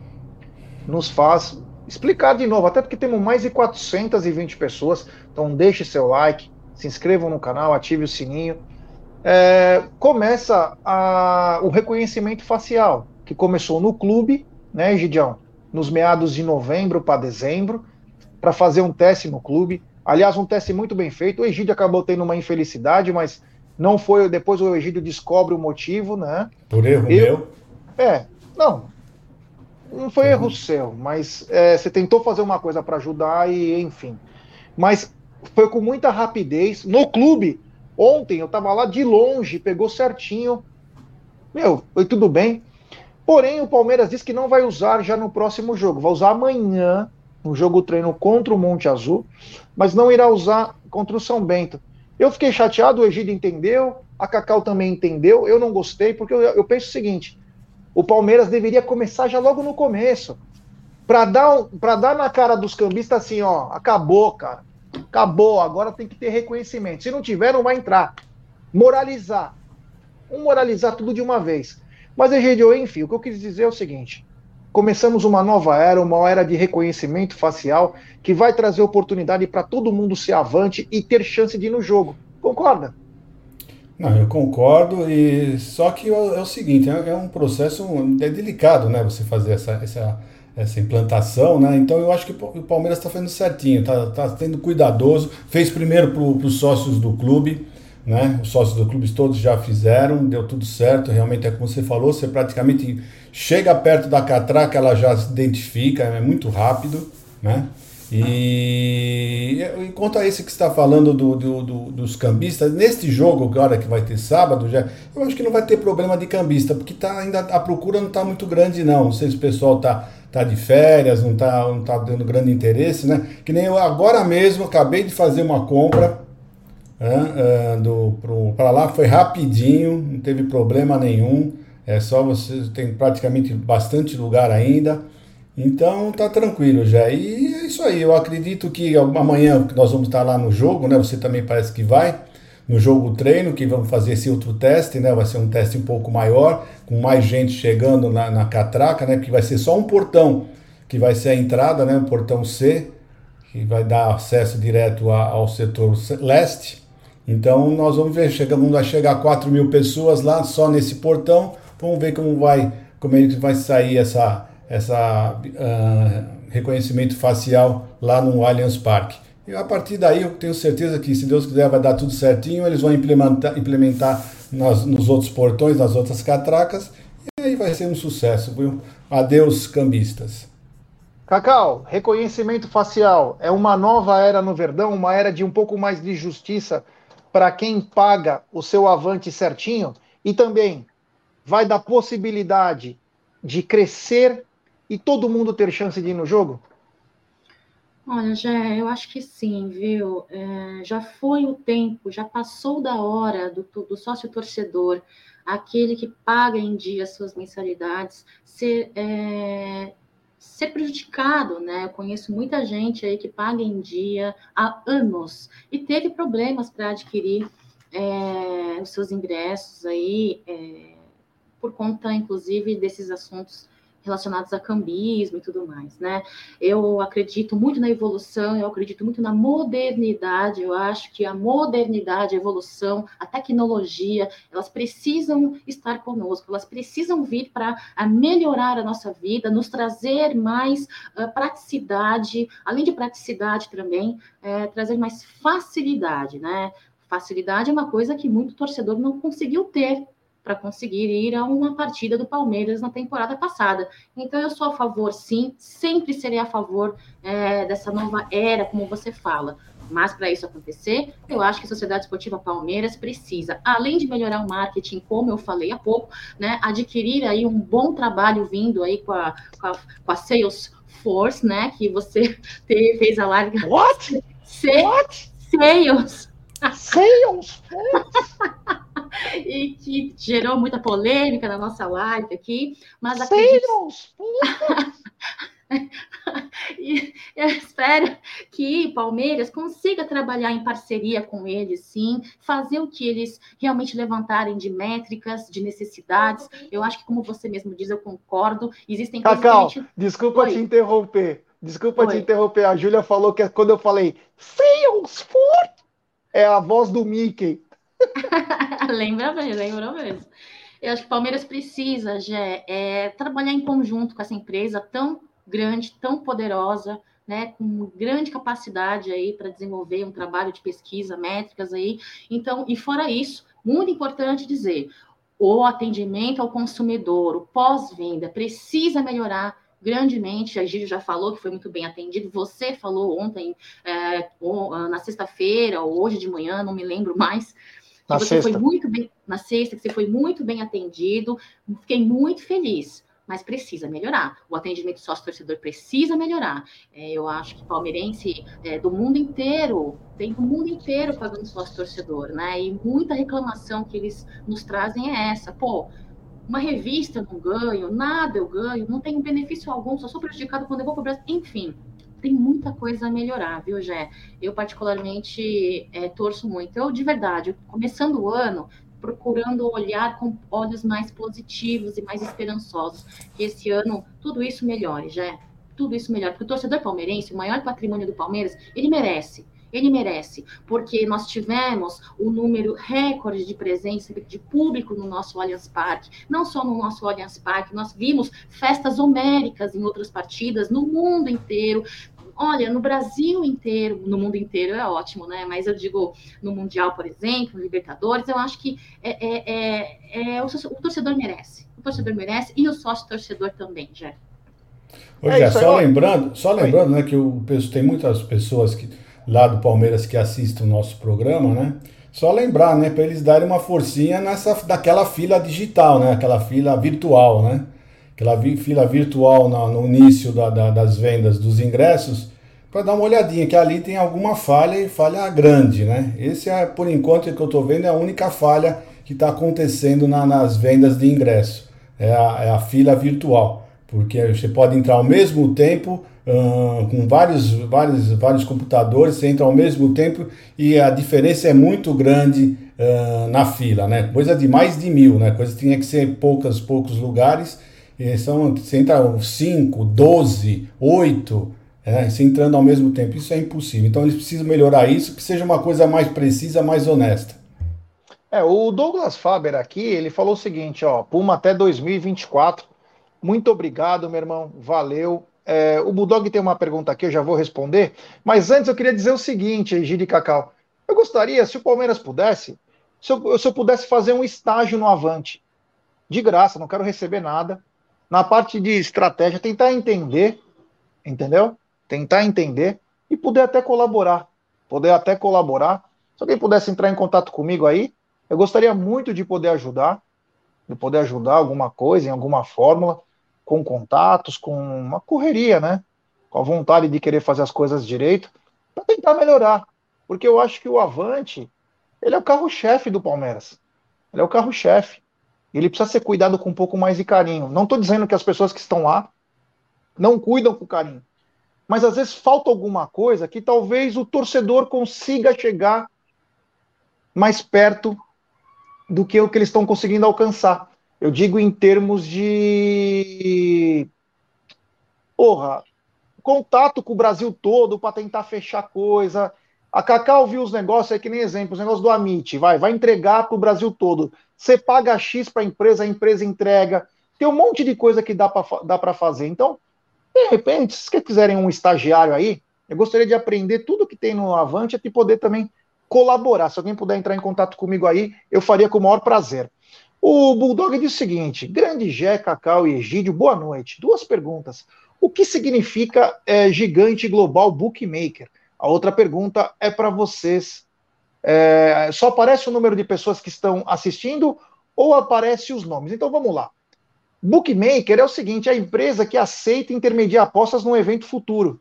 nos faz explicar de novo, até porque temos mais de 420 pessoas, então deixe seu like, se inscrevam no canal, ative o sininho. É, começa a, o reconhecimento facial, que começou no clube, né, Gidião? Nos meados de novembro para dezembro, para fazer um teste no clube. Aliás, um teste muito bem feito. O Egídio acabou tendo uma infelicidade, mas não foi. Depois o Egídio descobre o motivo, né? Por erro Eu, meu? É, não, não foi erro seu, mas é, você tentou fazer uma coisa para ajudar e enfim. Mas foi com muita rapidez. No clube, ontem eu estava lá de longe, pegou certinho. Meu, foi tudo bem. Porém, o Palmeiras disse que não vai usar já no próximo jogo. Vai usar amanhã, no jogo treino contra o Monte Azul, mas não irá usar contra o São Bento. Eu fiquei chateado, o Egídio entendeu, a Cacau também entendeu, eu não gostei, porque eu, eu penso o seguinte: o Palmeiras deveria começar já logo no começo. Para dar, pra dar na cara dos cambistas assim, ó, acabou, cara. Acabou, agora tem que ter reconhecimento. Se não tiver, não vai entrar. Moralizar. Vamos moralizar tudo de uma vez. Mas, Egidio, enfim, o que eu quis dizer é o seguinte: começamos uma nova era, uma era de reconhecimento facial, que vai trazer oportunidade para todo mundo ser avante e ter chance de ir no jogo. Concorda? Não, eu concordo, e só que é, o seguinte, é, é, um processo é delicado, né? Você fazer essa, essa, essa implantação, né? Então eu acho que o Palmeiras está fazendo certinho, está tá sendo cuidadoso. Fez primeiro para os sócios do clube, né? Os sócios do clube todos já fizeram, deu tudo certo. Realmente é como você falou, você praticamente chega perto da catraca, ela já se identifica, é muito rápido, né? E enquanto a esse que está falando do, do, do, dos cambistas, neste jogo agora que vai ter sábado, já, eu acho que não vai ter problema de cambista, porque tá, ainda a procura não está muito grande, não. Não sei se o pessoal está tá de férias, não está não tá dando grande interesse, né? Que nem eu agora mesmo acabei de fazer uma compra né, para lá foi rapidinho, não teve problema nenhum. É só você tem praticamente bastante lugar ainda. Então tá tranquilo já. E é isso aí. Eu acredito que amanhã nós vamos estar lá no jogo, né? Você também parece que vai no jogo treino, que vamos fazer esse outro teste, né? Vai ser um teste um pouco maior, com mais gente chegando na, na catraca, né? Porque vai ser só um portão, que vai ser a entrada, né? O portão C, que vai dar acesso direto a, ao setor leste. Então nós vamos ver, chegamos, vai chegar 4 mil pessoas lá só nesse portão. Vamos ver como vai, como é que vai sair essa, essa uh, reconhecimento facial lá no Allianz Parque. E a partir daí eu tenho certeza que, se Deus quiser, vai dar tudo certinho. Eles vão implementar, implementar nas, nos outros portões, nas outras catracas, e aí vai ser um sucesso, viu? Adeus, cambistas. Cacau, reconhecimento facial é uma nova era no Verdão, uma era de um pouco mais de justiça para quem paga o seu avante certinho e também vai dar possibilidade de crescer e todo mundo ter chance de ir no jogo? Olha, Jé, eu acho que sim, viu? É, já foi o tempo, já passou da hora do, do sócio torcedor, aquele que paga em dia suas mensalidades, ser, é, ser prejudicado, né? Eu conheço muita gente aí que paga em dia há anos e teve problemas para adquirir é, os seus ingressos aí, é, por conta, inclusive, desses assuntos relacionados a cambismo e tudo mais, né? Eu acredito muito na evolução, eu acredito muito na modernidade, eu acho que a modernidade, a evolução, a tecnologia, elas precisam estar conosco, elas precisam vir para melhorar a nossa vida, nos trazer mais uh, praticidade, além de praticidade também, é, trazer mais facilidade, né? Facilidade é uma coisa que muito torcedor não conseguiu ter para conseguir ir a uma partida do Palmeiras na temporada passada. Então, eu sou a favor, sim, sempre serei a favor é, dessa nova era, como você fala. Mas para isso acontecer, eu acho que a Sociedade Esportiva Palmeiras precisa, além de melhorar o marketing, como eu falei há pouco, né, adquirir aí um bom trabalho vindo aí com a, com a, com a Salesforce, né, que você teve, fez a live. What? What? Sales. Salesforce. e que gerou muita polêmica na nossa live aqui, mas acredito... e eu espero que Palmeiras consiga trabalhar em parceria com eles, sim, fazer o que eles realmente levantarem de métricas, de necessidades. Eu acho que, como você mesmo diz, eu concordo. Existem Cacau, gente... desculpa Oi. te interromper. Desculpa Oi. te interromper. A Júlia falou que quando eu falei Salesforce é a voz do Mickey. lembra mesmo, lembra mesmo. Eu acho que o Palmeiras precisa, Gé, é, trabalhar em conjunto com essa empresa tão grande, tão poderosa, né, com grande capacidade aí para desenvolver um trabalho de pesquisa, métricas aí. Então, e fora isso, muito importante dizer, o atendimento ao consumidor, o pós-venda, precisa melhorar grandemente. A Gírio já falou que foi muito bem atendido. Você falou ontem, é, na sexta-feira, ou hoje de manhã, não me lembro mais na você sexta. foi muito bem na sexta, que você foi muito bem atendido. Fiquei muito feliz, mas precisa melhorar. O atendimento sócio-torcedor precisa melhorar. É, eu acho que palmeirense é, do mundo inteiro, tem do mundo inteiro pagando sócio-torcedor, né? E muita reclamação que eles nos trazem é essa. Pô, uma revista eu não ganho, nada eu ganho, não tenho benefício algum, só sou prejudicado quando eu vou para o Brasil. Enfim, tem muita coisa a melhorar, viu, Jé? Eu, particularmente, é, torço muito. Eu, de verdade, começando o ano, procurando olhar com olhos mais positivos e mais esperançosos, que esse ano tudo isso melhore, Jé. Tudo isso melhore. Porque o torcedor palmeirense, o maior patrimônio do Palmeiras, ele merece ele merece, porque nós tivemos o um número recorde de presença de público no nosso Allianz Parque, não só no nosso Allianz Parque, nós vimos festas homéricas em outras partidas no mundo inteiro, olha, no Brasil inteiro, no mundo inteiro é ótimo, né? Mas eu digo no Mundial, por exemplo, no Libertadores, eu acho que é, é, é, é o, o, torcedor merece. O torcedor merece e o sócio torcedor também, já. Hoje, é, só lembrando, só lembrando, né, que o, tem muitas pessoas que, lá do Palmeiras que assistem o nosso programa, né? Só lembrar, né, para eles darem uma forcinha nessa daquela fila digital, né? Aquela fila virtual, né? Aquela fila virtual no, no início da, da, das vendas dos ingressos, para dar uma olhadinha, que ali tem alguma falha e falha grande, né? Esse é, por enquanto, que eu estou vendo, é a única falha que está acontecendo na, nas vendas de ingresso. É a, é a, fila virtual, porque você pode entrar ao mesmo tempo uh, com vários, vários, vários computadores, você entra ao mesmo tempo e a diferença é muito grande uh, na fila, né? Coisa de mais de mil, né? Coisa que tinha que ser poucas, poucos lugares, e são, você entra 5, 12, 8 é, se entrando ao mesmo tempo. Isso é impossível. Então eles precisam melhorar isso, que seja uma coisa mais precisa, mais honesta. É, o Douglas Faber aqui, ele falou o seguinte, ó, Puma até 2024. Muito obrigado, meu irmão. Valeu. É, o Bulldog tem uma pergunta aqui, eu já vou responder. Mas antes eu queria dizer o seguinte, Giri Cacau. Eu gostaria, se o Palmeiras pudesse, se eu, se eu pudesse fazer um estágio no Avante. De graça, não quero receber nada. Na parte de estratégia, tentar entender, entendeu? tentar entender e poder até colaborar. Poder até colaborar. Se alguém pudesse entrar em contato comigo aí, eu gostaria muito de poder ajudar, de poder ajudar alguma coisa, em alguma fórmula, com contatos, com uma correria, né? Com a vontade de querer fazer as coisas direito, para tentar melhorar. Porque eu acho que o Avante, ele é o carro-chefe do Palmeiras. Ele é o carro-chefe. Ele precisa ser cuidado com um pouco mais de carinho. Não estou dizendo que as pessoas que estão lá não cuidam com carinho mas às vezes falta alguma coisa que talvez o torcedor consiga chegar mais perto do que o que eles estão conseguindo alcançar. Eu digo em termos de. Porra, contato com o Brasil todo para tentar fechar coisa. A Cacau viu os negócios, é que nem exemplo, os negócios do Amit, vai, vai entregar para o Brasil todo. Você paga X para a empresa, a empresa entrega. Tem um monte de coisa que dá para fazer. Então, de repente, se vocês quiserem um estagiário aí, eu gostaria de aprender tudo que tem no Avante e poder também colaborar. Se alguém puder entrar em contato comigo aí, eu faria com o maior prazer. O Bulldog diz o seguinte: Grande Gé, Cacau e Egídio, boa noite. Duas perguntas. O que significa é, gigante global bookmaker? A outra pergunta é para vocês. É, só aparece o número de pessoas que estão assistindo ou aparece os nomes? Então vamos lá. Bookmaker é o seguinte, é a empresa que aceita intermediar apostas num evento futuro.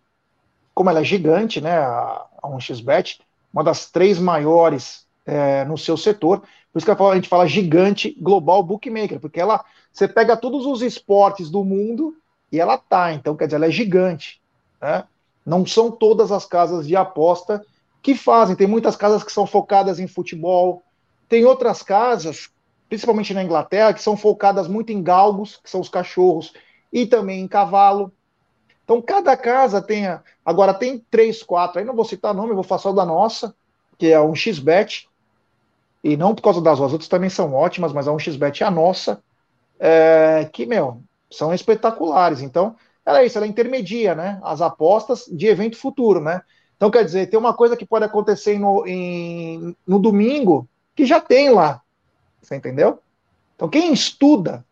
Como ela é gigante, né, a, a 1xBet, uma das três maiores é, no seu setor, por isso que a gente fala gigante global bookmaker, porque ela, você pega todos os esportes do mundo e ela tá, então quer dizer, ela é gigante, né? Não são todas as casas de aposta que fazem, tem muitas casas que são focadas em futebol, tem outras casas principalmente na Inglaterra, que são focadas muito em galgos, que são os cachorros, e também em cavalo. Então, cada casa tem. Agora, tem três, quatro, aí não vou citar nome, vou falar só da nossa, que é um XBET, e não por causa das outras também são ótimas, mas a um XBET é a nossa, é, que, meu, são espetaculares. Então, ela é isso, ela intermedia, né? As apostas de evento futuro, né? Então, quer dizer, tem uma coisa que pode acontecer no, em, no domingo que já tem lá. Você entendeu? Então, quem estuda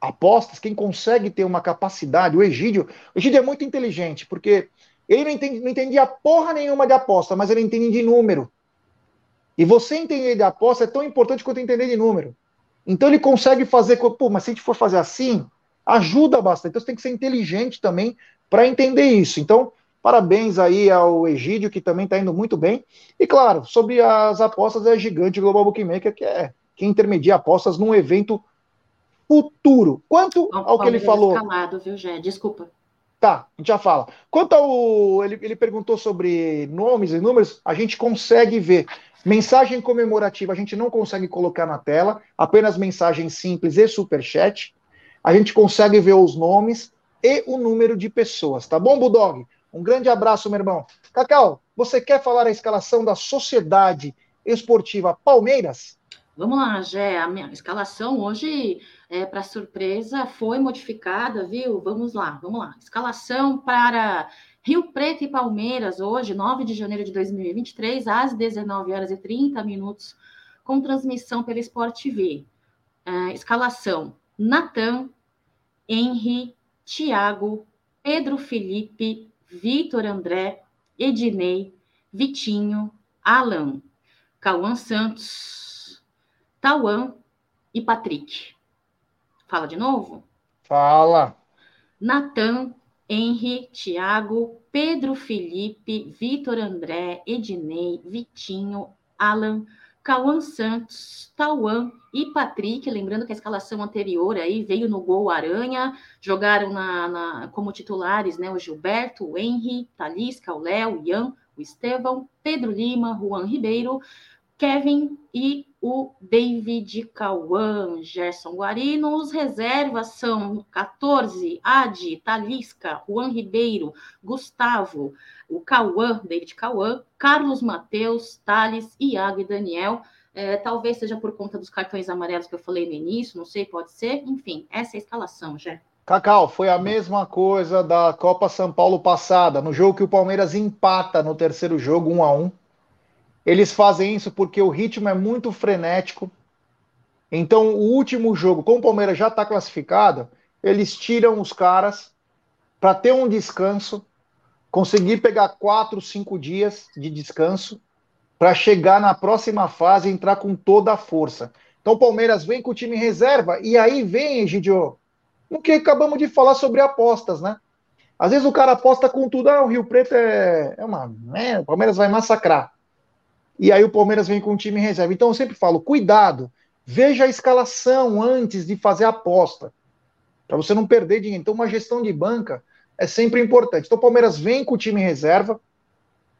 apostas, quem consegue ter uma capacidade, o Egídio, o Egídio é muito inteligente, porque ele não, entende, não entendia porra nenhuma de aposta, mas ele entende de número. E você entender de aposta é tão importante quanto entender de número. Então ele consegue fazer, pô, mas se a gente for fazer assim, ajuda bastante. Então você tem que ser inteligente também para entender isso. Então, parabéns aí ao Egídio, que também está indo muito bem. E claro, sobre as apostas é gigante Global Bookmaker, que é que intermedia apostas num evento futuro. Quanto ao que ele falou. Escalado, viu, Gé? Desculpa. Tá, a gente já fala. Quanto ao. Ele, ele perguntou sobre nomes e números, a gente consegue ver. Mensagem comemorativa a gente não consegue colocar na tela, apenas mensagem simples e superchat. A gente consegue ver os nomes e o número de pessoas, tá bom, Budog? Um grande abraço, meu irmão. Cacau, você quer falar a escalação da Sociedade Esportiva Palmeiras? Vamos lá, Gé, a minha escalação hoje, é, para surpresa, foi modificada, viu? Vamos lá, vamos lá. Escalação para Rio Preto e Palmeiras, hoje, 9 de janeiro de 2023, às 19 horas e 30 minutos, com transmissão pela Sport TV. É, escalação: Natan, Henry, Thiago, Pedro Felipe, Vitor André, Ednei, Vitinho, Alan, Cauã Santos, Tauan e Patrick. Fala de novo? Fala. Natan, Henry, Thiago, Pedro Felipe, Vitor André, Ednei, Vitinho, Alan, Cauã Santos, Tauan e Patrick, lembrando que a escalação anterior aí veio no gol Aranha, jogaram na, na como titulares né, o Gilberto, o Henry, Talisca, o Léo, o Ian, o Estevão, Pedro Lima, Juan Ribeiro, Kevin e o David Cauã, Gerson Guarino. Os reservas são 14, Adi, Talisca, Juan Ribeiro, Gustavo, o Cauã, David Cauã, Carlos Mateus, Thales, Iago e Daniel. É, talvez seja por conta dos cartões amarelos que eu falei no início, não sei, pode ser. Enfim, essa é a escalação, já. Cacau, foi a mesma coisa da Copa São Paulo passada, no jogo que o Palmeiras empata no terceiro jogo, 1 a 1 eles fazem isso porque o ritmo é muito frenético. Então, o último jogo, como o Palmeiras já está classificado, eles tiram os caras para ter um descanso, conseguir pegar quatro, cinco dias de descanso para chegar na próxima fase e entrar com toda a força. Então, o Palmeiras vem com o time reserva e aí vem, Egidio, o que acabamos de falar sobre apostas, né? Às vezes o cara aposta com tudo, ah, o Rio Preto é, é uma. O Palmeiras vai massacrar e aí o Palmeiras vem com o time reserva. Então eu sempre falo, cuidado, veja a escalação antes de fazer a aposta, para você não perder dinheiro. Então uma gestão de banca é sempre importante. Então o Palmeiras vem com o time reserva,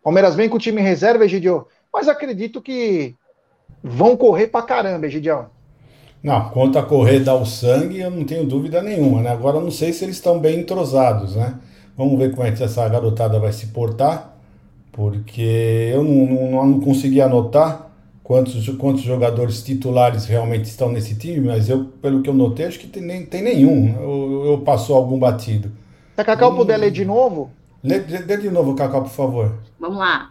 Palmeiras vem com o time reserva, Egidio, mas acredito que vão correr pra caramba, Egidião. Não, quanto a correr dar o sangue, eu não tenho dúvida nenhuma, né? Agora não sei se eles estão bem entrosados, né? Vamos ver como é que essa garotada vai se portar porque eu não, não, não consegui anotar quantos, quantos jogadores titulares realmente estão nesse time, mas eu, pelo que eu notei, acho que tem, nem, tem nenhum. Eu, eu passou algum batido. Se a Cacau hum, puder ler de novo? Lê, lê de novo, Cacau, por favor. Vamos lá.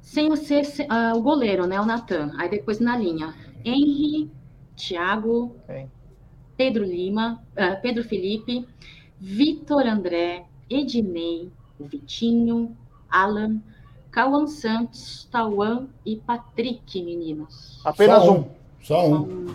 Sem o ser uh, o goleiro, né? O Natan. Aí depois na linha. Henry, Thiago, Pedro Lima, uh, Pedro Felipe, Vitor André, Ednei, Vitinho, Alan, Cauã Santos, Tauan e Patrick, meninos. Apenas Só um. Só um.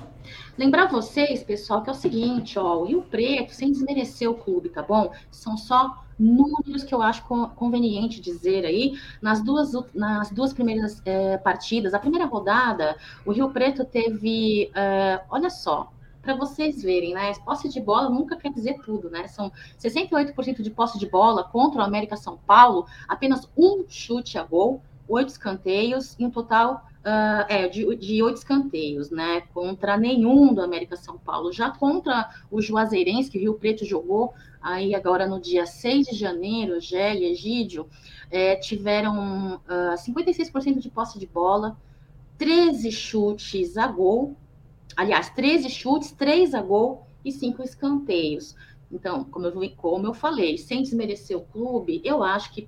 Lembrar vocês, pessoal, que é o seguinte, ó, o Rio Preto, sem desmerecer o clube, tá bom? São só números que eu acho conveniente dizer aí. Nas duas, nas duas primeiras é, partidas, a primeira rodada, o Rio Preto teve, é, olha só, para vocês verem, né? Posse de bola nunca quer dizer tudo, né? São 68% de posse de bola contra o América São Paulo, apenas um chute a gol, oito escanteios, e um total uh, é, de, oito escanteios, né? Contra nenhum do América São Paulo. Já contra o Juazeirense, que o Rio Preto jogou aí agora no dia 6 de janeiro, Gé e Egídio, é, tiveram uh, ah, 56% de posse de bola, 13 chutes a gol, aliás, 13 chutes, 3 a gol e 5 escanteios. Então, como eu, como eu falei, sem desmerecer o clube, eu acho que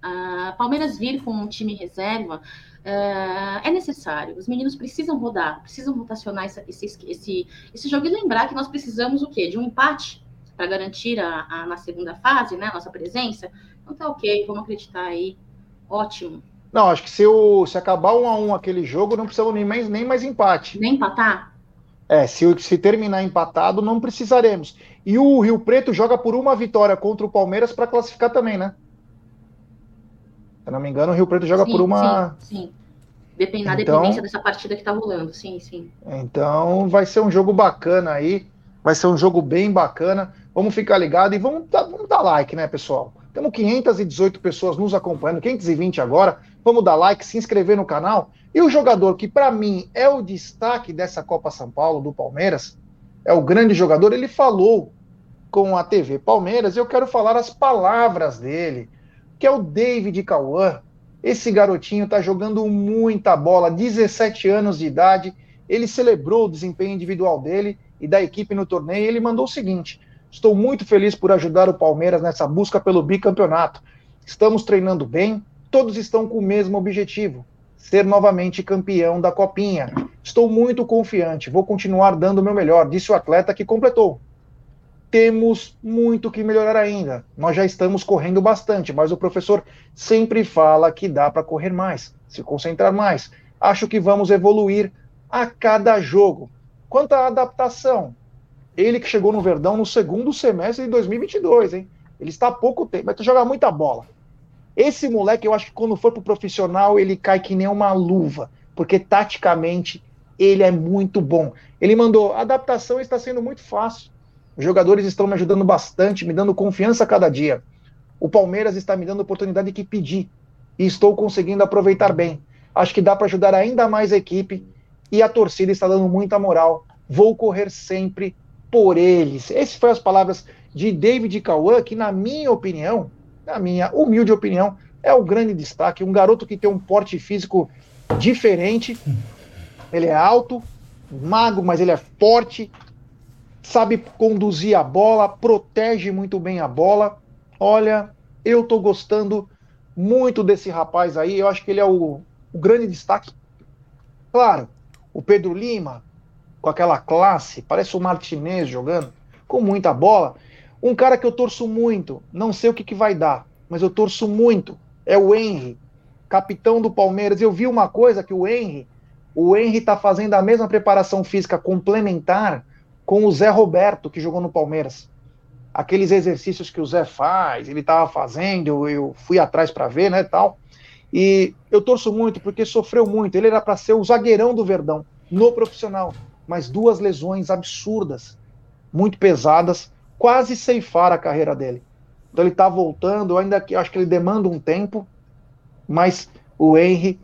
a Palmeiras vir com um time reserva uh, é necessário. Os meninos precisam rodar, precisam rotacionar esse, esse, esse, esse jogo e lembrar que nós precisamos o quê? De um empate para garantir a, a, na segunda fase, né, a nossa presença. Então tá ok, vamos acreditar aí. Ótimo. Não, acho que se, o, se acabar um a um aquele jogo, não precisamos nem mais, nem mais empate. Nem empatar? É, se, se terminar empatado, não precisaremos. E o Rio Preto joga por uma vitória contra o Palmeiras para classificar também, né? Se eu não me engano, o Rio Preto joga sim, por uma. Sim, sim. Depende, na então, dependência dessa partida que tá rolando, sim, sim. Então vai ser um jogo bacana aí. Vai ser um jogo bem bacana. Vamos ficar ligado e vamos dar, vamos dar like, né, pessoal? Temos 518 pessoas nos acompanhando, 520 agora. Vamos dar like, se inscrever no canal. E o jogador que, para mim, é o destaque dessa Copa São Paulo, do Palmeiras, é o grande jogador, ele falou com a TV Palmeiras, e eu quero falar as palavras dele, que é o David Cauã. Esse garotinho está jogando muita bola, 17 anos de idade. Ele celebrou o desempenho individual dele e da equipe no torneio. Ele mandou o seguinte: Estou muito feliz por ajudar o Palmeiras nessa busca pelo bicampeonato. Estamos treinando bem, todos estão com o mesmo objetivo: ser novamente campeão da Copinha. Estou muito confiante, vou continuar dando o meu melhor, disse o atleta que completou. Temos muito que melhorar ainda. Nós já estamos correndo bastante, mas o professor sempre fala que dá para correr mais, se concentrar mais. Acho que vamos evoluir a cada jogo. Quanto à adaptação, ele que chegou no Verdão no segundo semestre de 2022, hein? Ele está há pouco tempo, vai jogar muita bola. Esse moleque, eu acho que quando for pro profissional, ele cai que nem uma luva, porque taticamente ele é muito bom. Ele mandou, a adaptação está sendo muito fácil. Os jogadores estão me ajudando bastante, me dando confiança a cada dia. O Palmeiras está me dando a oportunidade que pedi e estou conseguindo aproveitar bem. Acho que dá para ajudar ainda mais a equipe e a torcida está dando muita moral. Vou correr sempre por eles. Essas foram as palavras de David Cauã, que na minha opinião na minha humilde opinião, é o grande destaque. Um garoto que tem um porte físico diferente. Ele é alto, mago, mas ele é forte, sabe conduzir a bola, protege muito bem a bola. Olha, eu tô gostando muito desse rapaz aí. Eu acho que ele é o, o grande destaque. Claro, o Pedro Lima, com aquela classe, parece o Martinez jogando, com muita bola. Um cara que eu torço muito, não sei o que, que vai dar, mas eu torço muito, é o Henry, capitão do Palmeiras. Eu vi uma coisa que o Henry, o Henry está fazendo a mesma preparação física complementar com o Zé Roberto, que jogou no Palmeiras. Aqueles exercícios que o Zé faz, ele estava fazendo, eu, eu fui atrás para ver, né, tal. E eu torço muito porque sofreu muito. Ele era para ser o zagueirão do Verdão no profissional, mas duas lesões absurdas, muito pesadas quase ceifar a carreira dele. Então ele está voltando, ainda que acho que ele demanda um tempo, mas o Henry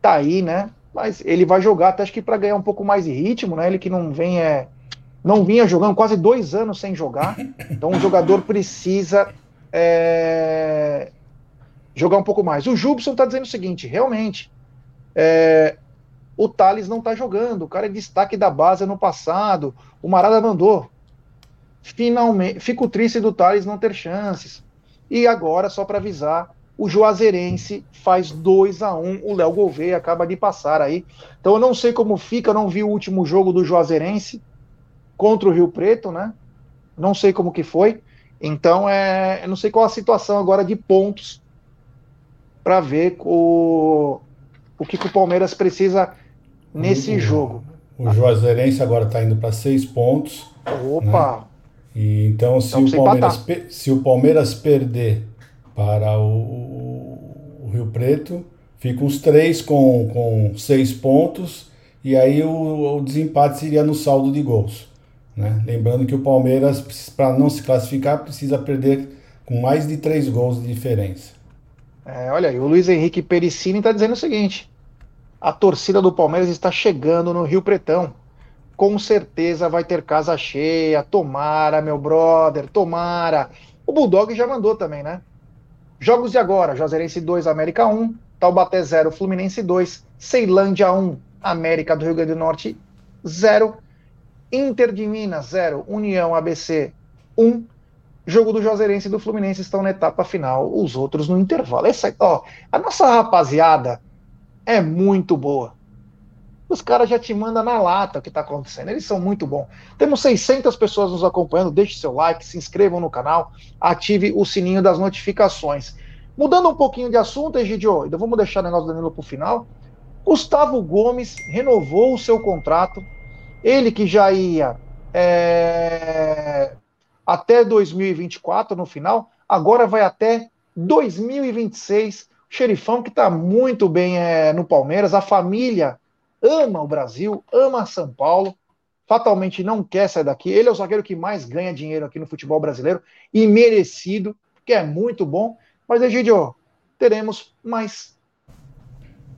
tá aí, né? Mas ele vai jogar até acho que para ganhar um pouco mais de ritmo, né? Ele que não vem é, não vinha jogando quase dois anos sem jogar, então o jogador precisa é, jogar um pouco mais. O Jubson está dizendo o seguinte, realmente, é, o Thales não está jogando, o cara é destaque da base no passado, o Marada mandou, finalmente, fico triste do Thales não ter chances. E agora, só para avisar, o Juazeirense faz 2 a 1 um, o Léo Gouveia acaba de passar aí. Então eu não sei como fica, não vi o último jogo do Juazeirense contra o Rio Preto, né? Não sei como que foi. Então é, eu não sei qual a situação agora de pontos para ver o, o que, que, o Palmeiras precisa nesse o, jogo. O Juazeirense agora está indo para seis pontos. Opa! Né? E, então, se, o Palmeiras, se o Palmeiras perder para o, o, Rio Preto, fica os três com, com seis pontos, e aí o, o desempate seria no saldo de gols. Né? Lembrando que o Palmeiras, para não se classificar, precisa perder com mais de três gols de diferença. É, olha aí, o Luiz Henrique Pericini está dizendo o seguinte: a torcida do Palmeiras está chegando no Rio Pretão com certeza vai ter casa cheia. Tomara, meu brother, tomara. O Bulldog já mandou também, né? Jogos de agora: Juazeirense 2, América 1, Taubaté 0, Fluminense 2, Ceilândia 1, América do Rio Grande do Norte 0, Inter de Minas 0, União ABC 1. Jogo do Juazeirense e do Fluminense estão na etapa final, os outros no intervalo. Essa, ó, a nossa rapaziada é muito boa os caras já te mandam na lata o que está acontecendo. Eles são muito bons. Temos 600 pessoas nos acompanhando. Deixe seu like, se inscrevam no canal, ative o sininho das notificações. Mudando um pouquinho de assunto, Egidio, ainda vamos deixar o negócio do Danilo para o final. Gustavo Gomes renovou o seu contrato. Ele que já ia é, até 2024 no final, agora vai até 2026. O xerifão que está muito bem é, no Palmeiras, a família ama o Brasil, ama São Paulo, fatalmente não quer sair daqui. Ele é o zagueiro que mais ganha dinheiro aqui no futebol brasileiro e merecido, que é muito bom. Mas, Egidio, teremos mais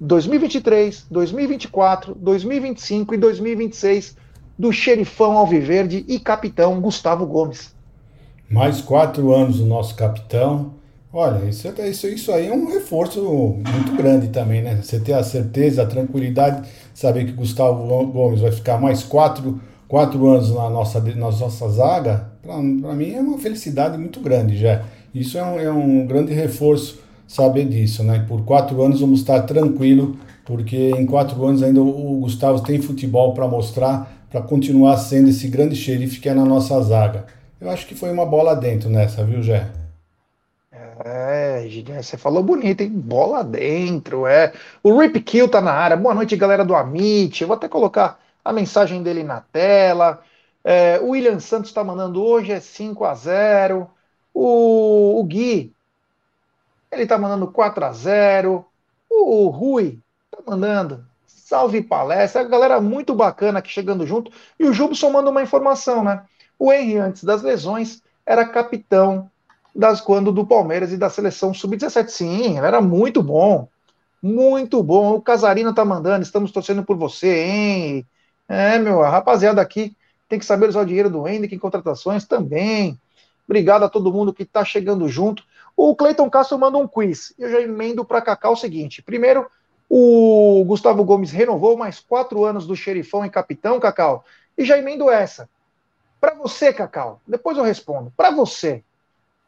2023, 2024, 2025 e 2026 do xerifão Alviverde e capitão Gustavo Gomes. Mais quatro anos o nosso capitão. Olha, isso, isso, isso aí é um reforço muito grande também, né? Você ter a certeza, a tranquilidade, saber que Gustavo Gomes vai ficar mais quatro, quatro anos na nossa, na nossa zaga, para mim é uma felicidade muito grande já. Isso é um, é um grande reforço saber disso, né? Por quatro anos vamos estar tranquilo, porque em quatro anos ainda o Gustavo tem futebol para mostrar, para continuar sendo esse grande xerife que é na nossa zaga. Eu acho que foi uma bola dentro nessa, viu, Jé? É, você falou bonito, hein? Bola dentro, é. O Rip Kill tá na área. Boa noite, galera do Amit. Eu vou até colocar a mensagem dele na tela. É, o William Santos tá mandando hoje é 5 a 0 o, o Gui ele tá mandando 4 a 0 O Rui tá mandando salve palestra. A galera muito bacana aqui chegando junto. E o Jubson manda uma informação, né? O Henry, antes das lesões, era capitão das quando do Palmeiras e da seleção sub-17. Sim, era muito bom. Muito bom. O Casarino tá mandando, estamos torcendo por você, hein? É, meu, a rapaziada aqui tem que saber usar o dinheiro do Henrique em contratações também. Obrigado a todo mundo que está chegando junto. O Cleiton Castro manda um quiz. Eu já emendo para Cacá o seguinte: primeiro, o Gustavo Gomes renovou mais quatro anos do xerifão e capitão, Cacau. E já emendo essa. Para você, Cacau, depois eu respondo. Para você,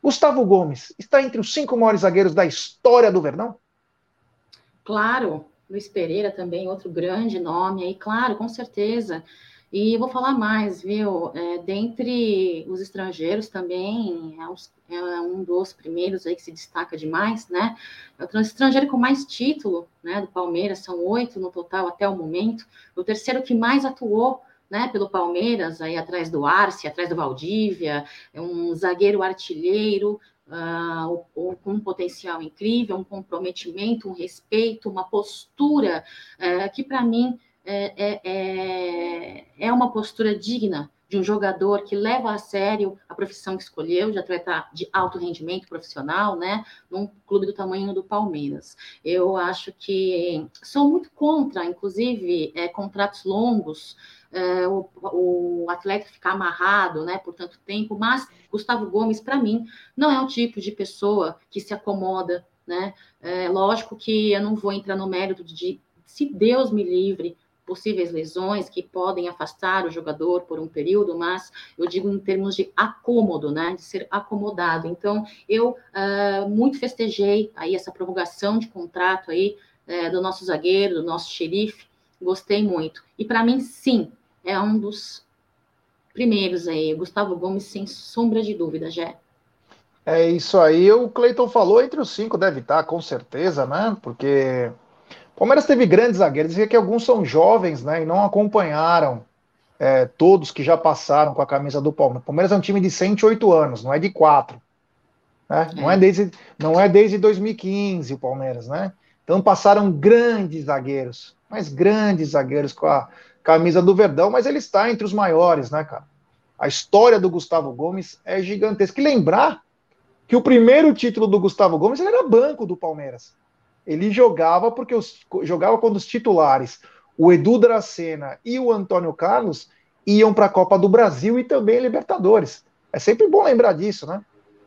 Gustavo Gomes está entre os cinco maiores zagueiros da história do Verdão? Claro, Luiz Pereira também, outro grande nome aí, claro, com certeza. E vou falar mais, viu? É, dentre os estrangeiros também, é, é, um dos primeiros aí que se destaca demais, né? É o estrangeiro com mais título, né, do Palmeiras, são oito no total até o momento. O terceiro que mais atuou né, pelo Palmeiras, aí atrás do Arce, atrás do Valdívia, é um zagueiro artilheiro, uh, com um potencial incrível, um comprometimento, um respeito, uma postura uh, que, para mim, é, é, é, é uma postura digna de um jogador que leva a sério a profissão que escolheu, de atleta de alto rendimento profissional, né, num clube do tamanho do Palmeiras. Eu acho que sou muito contra, inclusive, é, contratos longos, é, o, o, atleta ficar amarrado né, por tanto tempo, mas Gustavo Gomes, para mim, não é o tipo de pessoa que se acomoda. Né? É, lógico que eu não vou entrar no mérito de, se Deus me livre, possíveis lesões que podem afastar o jogador por um período, mas eu digo em termos de acômodo, né, de ser acomodado. Então, eu uh, muito festejei aí essa prorrogação de contrato aí uh, do nosso zagueiro, do nosso xerife, gostei muito. E para mim, sim, é um dos primeiros aí. Gustavo Gomes, sem sombra de dúvida, já. É isso aí. O Cleiton falou entre os cinco, deve estar, com certeza, né? Porque o Palmeiras teve grandes zagueiros, e que alguns são jovens, né? E não acompanharam é, todos que já passaram com a camisa do Palmeiras. O Palmeiras é um time de 108 anos, não é de 4. Né? É. Não, é desde, não é desde 2015 o Palmeiras, né? Então passaram grandes zagueiros, mas grandes zagueiros com a camisa do Verdão, mas ele está entre os maiores, né, cara? A história do Gustavo Gomes é gigantesca. E lembrar que o primeiro título do Gustavo Gomes ele era banco do Palmeiras. Ele jogava porque os, jogava quando os titulares, o Edu Dracena e o Antônio Carlos, iam para a Copa do Brasil e também Libertadores. É sempre bom lembrar disso, né?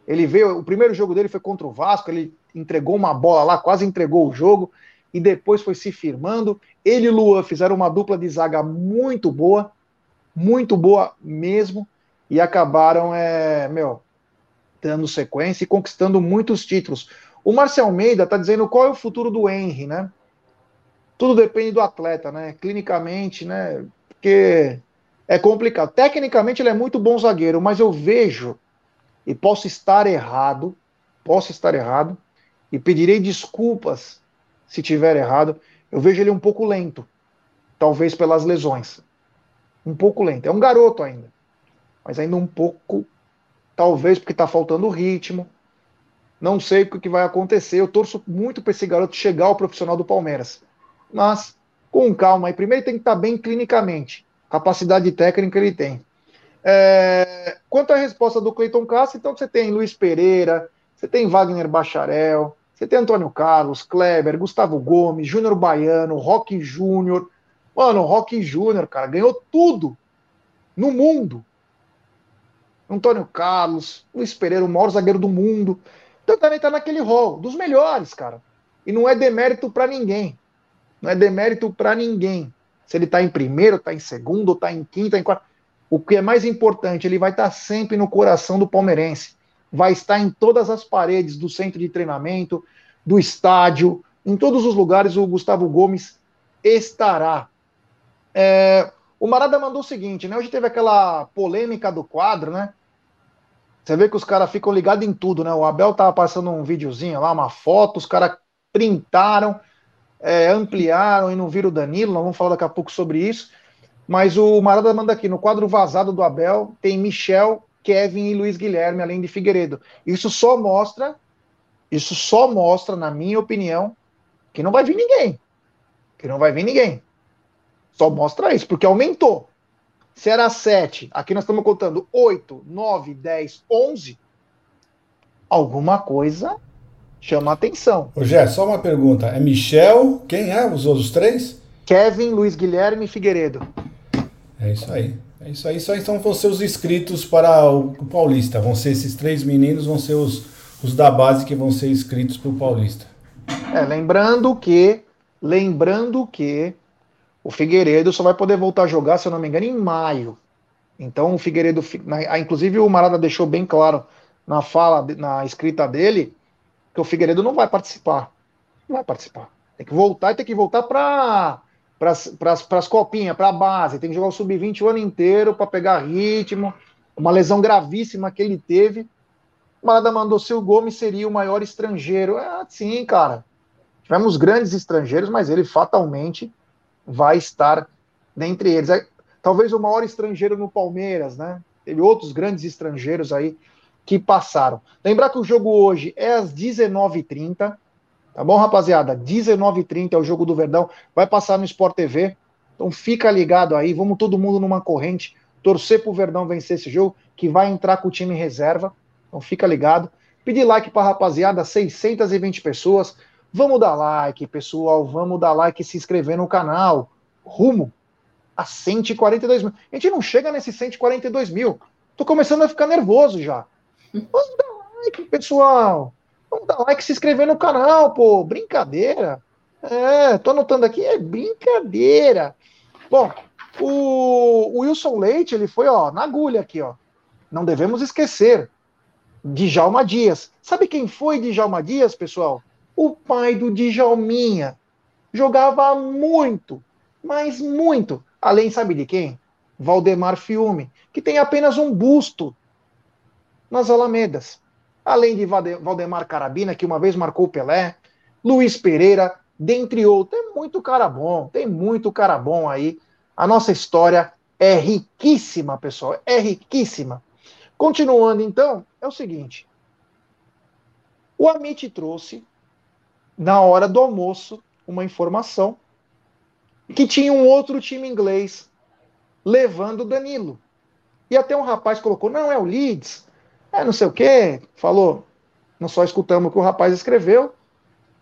Ele veio, o primeiro jogo dele foi contra o Vasco, ele entregou uma bola lá, quase entregou o jogo e depois foi se firmando. Ele e Luan fizeram uma dupla de zaga muito boa, muito boa mesmo, e acabaram, é, meu, dando sequência e conquistando muitos títulos. O Marcel Almeida está dizendo qual é o futuro do Henry, né? Tudo depende do atleta, né? Clinicamente, né? Porque é complicado. Tecnicamente ele é muito bom zagueiro, mas eu vejo e posso estar errado, posso estar errado e pedirei desculpas se tiver errado. Eu vejo ele um pouco lento, talvez pelas lesões. Um pouco lento. É um garoto ainda, mas ainda um pouco, talvez porque está faltando ritmo. Não sei o que vai acontecer. Eu torço muito para esse garoto chegar ao profissional do Palmeiras. Mas, com calma aí. Primeiro tem que estar tá bem clinicamente. Capacidade técnica ele tem. É... Quanto à resposta do Cleiton Castro, então você tem Luiz Pereira, você tem Wagner Bacharel, você tem Antônio Carlos, Kleber, Gustavo Gomes, Júnior Baiano, Rock Júnior. Mano, Rock Júnior, cara, ganhou tudo no mundo. Antônio Carlos, Luiz Pereira, o maior zagueiro do mundo. Então também tá naquele rol dos melhores, cara. E não é demérito para ninguém. Não é demérito para ninguém. Se ele tá em primeiro, tá em segundo, tá em quinto, tá em quarto. O que é mais importante, ele vai estar tá sempre no coração do palmeirense vai estar em todas as paredes do centro de treinamento, do estádio, em todos os lugares o Gustavo Gomes estará. É, o Marada mandou o seguinte, né? Hoje teve aquela polêmica do quadro, né? Você vê que os caras ficam ligados em tudo, né? O Abel tava passando um videozinho lá, uma foto, os caras printaram, é, ampliaram e não viram o Danilo, nós vamos falar daqui a pouco sobre isso. Mas o Marada manda aqui, no quadro vazado do Abel, tem Michel Kevin e Luiz Guilherme, além de Figueiredo. Isso só mostra Isso só mostra, na minha opinião, que não vai vir ninguém. Que não vai vir ninguém. Só mostra isso, porque aumentou. Se era 7, aqui nós estamos contando 8, 9, 10, 11. Alguma coisa chama atenção. Ô, Gé, só uma pergunta. É Michel? Quem é os outros três? Kevin, Luiz Guilherme e Figueiredo. É isso aí. É isso aí. Só então vão ser os inscritos para o Paulista. Vão ser esses três meninos, vão ser os, os da base que vão ser inscritos para o Paulista. É, lembrando que, lembrando que o Figueiredo só vai poder voltar a jogar, se eu não me engano, em maio. Então o Figueiredo, inclusive o Marada deixou bem claro na fala, na escrita dele, que o Figueiredo não vai participar. Não vai participar. Tem que voltar e tem que voltar para para as copinhas, para a base. Tem que jogar o sub-20 o ano inteiro para pegar ritmo. Uma lesão gravíssima que ele teve. Marada mandou se o Gomes seria o maior estrangeiro. É, sim, cara. Tivemos grandes estrangeiros, mas ele fatalmente vai estar dentre eles. É, talvez o maior estrangeiro no Palmeiras, né? Teve outros grandes estrangeiros aí que passaram. Lembrar que o jogo hoje é às 19h30, tá bom, rapaziada? 19h30 é o jogo do Verdão, vai passar no Sport TV, então fica ligado aí, vamos todo mundo numa corrente, torcer pro Verdão vencer esse jogo, que vai entrar com o time reserva, então fica ligado. Pedir like pra rapaziada, 620 pessoas, Vamos dar like, pessoal. Vamos dar like e se inscrever no canal. Rumo a 142 mil. A gente não chega nesses 142 mil. Tô começando a ficar nervoso já. Vamos dar like, pessoal. Vamos dar like e se inscrever no canal, pô. Brincadeira. É, tô anotando aqui, é brincadeira. Bom, o, o Wilson Leite, ele foi, ó, na agulha aqui, ó. Não devemos esquecer. Djalma Dias. Sabe quem foi Djalma Dias, pessoal? O pai do Djalminha jogava muito, mas muito. Além, sabe de quem? Valdemar Fiume, que tem apenas um busto nas Alamedas. Além de Valdemar Carabina, que uma vez marcou Pelé, Luiz Pereira, dentre outros. Tem muito cara bom, tem muito cara bom aí. A nossa história é riquíssima, pessoal, é riquíssima. Continuando, então, é o seguinte. O Amit trouxe na hora do almoço, uma informação que tinha um outro time inglês levando o Danilo. E até um rapaz colocou: não, é o Leeds, é não sei o quê. Falou, não só escutamos o que o rapaz escreveu,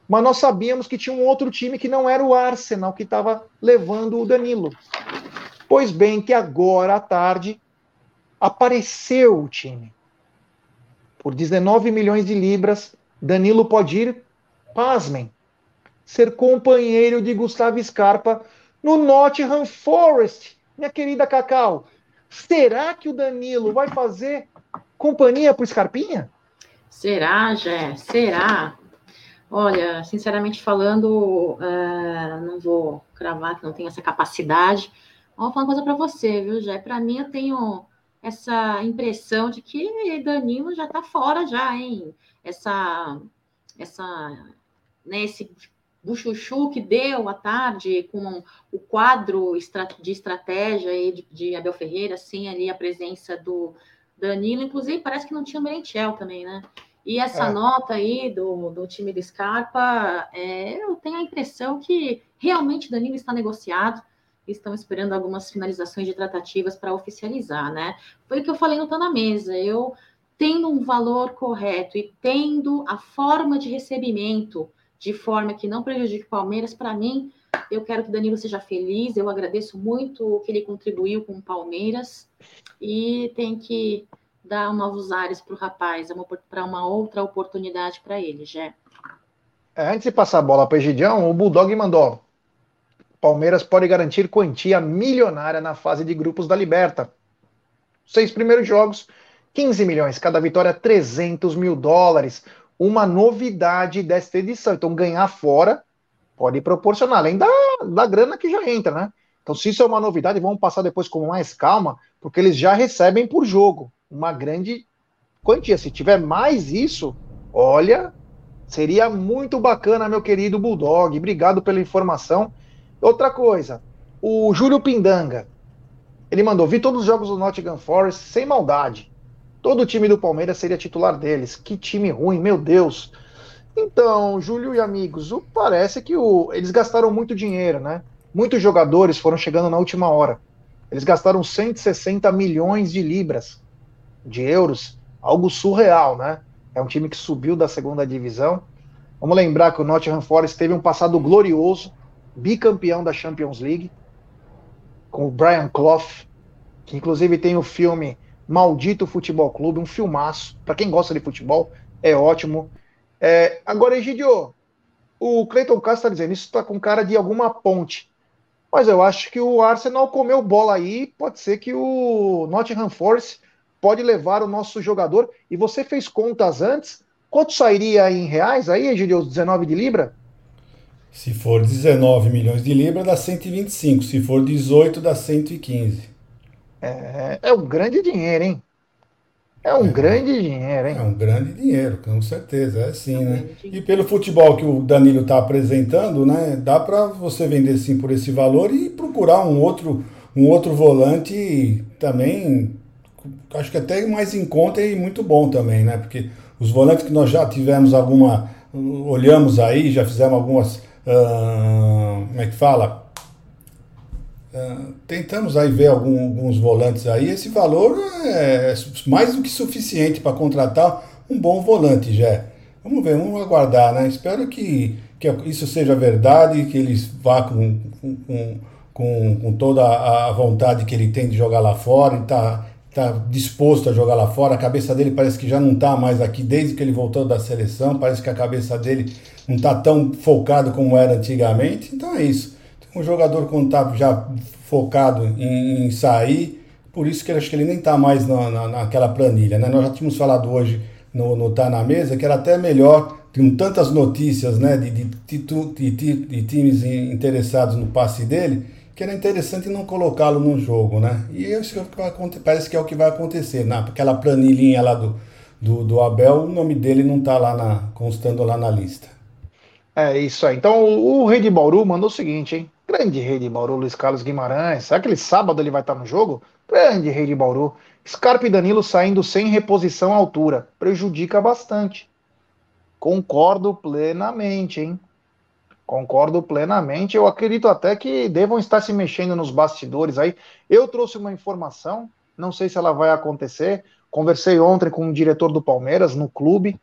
mas nós sabíamos que tinha um outro time que não era o Arsenal que estava levando o Danilo. Pois bem, que agora à tarde apareceu o time. Por 19 milhões de libras, Danilo pode ir pasmem, ser companheiro de Gustavo Scarpa no Nottingham Forest, minha querida Cacau. Será que o Danilo vai fazer companhia para o Scarpinha? Será, Jé? Será? Olha, sinceramente falando, uh, não vou cravar que não tenho essa capacidade. Vou falar uma coisa para você, viu, Jé? Para mim, eu tenho essa impressão de que Danilo já está fora já, hein? Essa, essa né, esse buchuchu que deu à tarde com o quadro de estratégia de, de Abel Ferreira, assim, ali a presença do Danilo, inclusive parece que não tinha o Merentiel também, né? E essa é. nota aí do, do time do Scarpa, é, eu tenho a impressão que realmente Danilo está negociado, estão esperando algumas finalizações de tratativas para oficializar, né? Foi o que eu falei no Tá na Mesa, eu tendo um valor correto e tendo a forma de recebimento de forma que não prejudique o Palmeiras, para mim, eu quero que Danilo seja feliz. Eu agradeço muito o que ele contribuiu com o Palmeiras e tem que dar novos ares para o rapaz, para uma outra oportunidade para ele, Jé. É, antes de passar a bola para o Egidião, o Bulldog mandou. Palmeiras pode garantir quantia milionária na fase de grupos da Liberta. Seis primeiros jogos, 15 milhões. Cada vitória, 300 mil dólares uma novidade desta edição. Então, ganhar fora pode proporcionar, além da, da grana que já entra, né? Então, se isso é uma novidade, vamos passar depois com mais calma, porque eles já recebem por jogo uma grande quantia. Se tiver mais isso, olha, seria muito bacana, meu querido Bulldog. Obrigado pela informação. Outra coisa, o Júlio Pindanga, ele mandou: vi todos os jogos do Nottingham Forest sem maldade. Todo o time do Palmeiras seria titular deles. Que time ruim, meu Deus. Então, Júlio e amigos, parece que o, eles gastaram muito dinheiro, né? Muitos jogadores foram chegando na última hora. Eles gastaram 160 milhões de libras, de euros, algo surreal, né? É um time que subiu da segunda divisão. Vamos lembrar que o Nottingham Forest teve um passado glorioso, bicampeão da Champions League, com o Brian Clough, que inclusive tem o filme Maldito Futebol Clube, um filmaço. Para quem gosta de futebol, é ótimo. É, agora, Egidio, o Cleiton Castro está dizendo, isso está com cara de alguma ponte. Mas eu acho que o Arsenal comeu bola aí, pode ser que o Nottingham Forest pode levar o nosso jogador. E você fez contas antes? Quanto sairia em reais aí, Egidio, os 19 de Libra? Se for 19 milhões de Libra, dá 125. Se for 18, dá 115. É, é um grande dinheiro, hein? É um é, grande dinheiro, hein? É um grande dinheiro, com certeza, é assim, né? E pelo futebol que o Danilo está apresentando, né? Dá para você vender sim por esse valor e procurar um outro, um outro volante também, acho que até mais em conta e muito bom também, né? Porque os volantes que nós já tivemos alguma, olhamos aí, já fizemos algumas, uh, como é que fala? Uh, tentamos aí ver algum, alguns volantes aí. Esse valor é mais do que suficiente para contratar um bom volante, já. Vamos ver, vamos aguardar, né? Espero que, que isso seja verdade, que eles vá com, com, com, com toda a vontade que ele tem de jogar lá fora e tá, tá disposto a jogar lá fora. A cabeça dele parece que já não está mais aqui desde que ele voltou da seleção. Parece que a cabeça dele não está tão focado como era antigamente. Então é isso um jogador quando está já focado em, em, sair, por isso que acho que ele nem está mais na, na, naquela planilha. Né? Nós já tínhamos falado hoje no, no Tá na Mesa que era até melhor, com tantas notícias né, de, de, de, de, times interessados no passe dele, que era interessante não colocá-lo no jogo, né? E isso é parece que é o que vai acontecer. Naquela planilhinha lá do, do, do Abel, o nome dele não está lá na, constando lá na lista. É isso aí. Então o Rei de Bauru mandou o seguinte, hein? Grande rei de Bauru, Luiz Carlos Guimarães. Será que ele sábado ele vai estar no jogo? Grande rei de Bauru. Scarpa e Danilo saindo sem reposição à altura. Prejudica bastante. Concordo plenamente, hein? Concordo plenamente. Eu acredito até que devam estar se mexendo nos bastidores aí. Eu trouxe uma informação, não sei se ela vai acontecer. Conversei ontem com o diretor do Palmeiras no clube,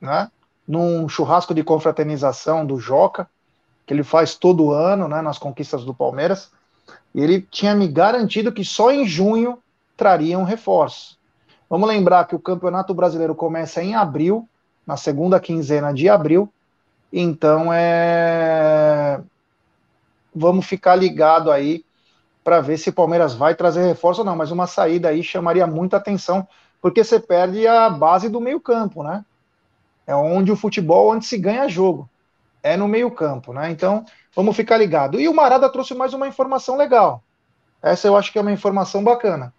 né? Num churrasco de confraternização do Joca que ele faz todo ano, né, nas conquistas do Palmeiras, e ele tinha me garantido que só em junho traria um reforço. Vamos lembrar que o Campeonato Brasileiro começa em abril, na segunda quinzena de abril, então é vamos ficar ligado aí para ver se o Palmeiras vai trazer reforço ou não, mas uma saída aí chamaria muita atenção, porque você perde a base do meio-campo, né? É onde o futebol, onde se ganha jogo é no meio-campo, né? Então, vamos ficar ligado. E o Marada trouxe mais uma informação legal. Essa eu acho que é uma informação bacana.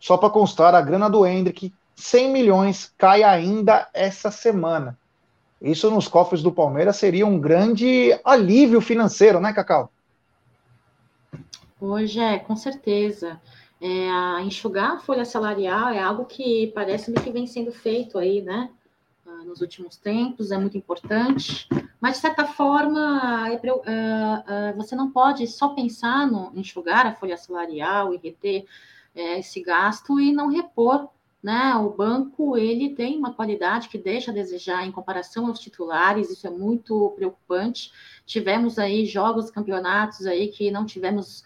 Só para constar, a grana do Hendrick, 100 milhões, cai ainda essa semana. Isso nos cofres do Palmeiras seria um grande alívio financeiro, né, Cacau? Hoje é, com certeza. É, enxugar a folha salarial é algo que parece-me que vem sendo feito aí, né? Nos últimos tempos, é muito importante, mas de certa forma é, uh, uh, você não pode só pensar no enxugar a folha salarial e reter uh, esse gasto e não repor. Né? O banco ele tem uma qualidade que deixa a desejar em comparação aos titulares, isso é muito preocupante. Tivemos aí jogos, campeonatos aí que não tivemos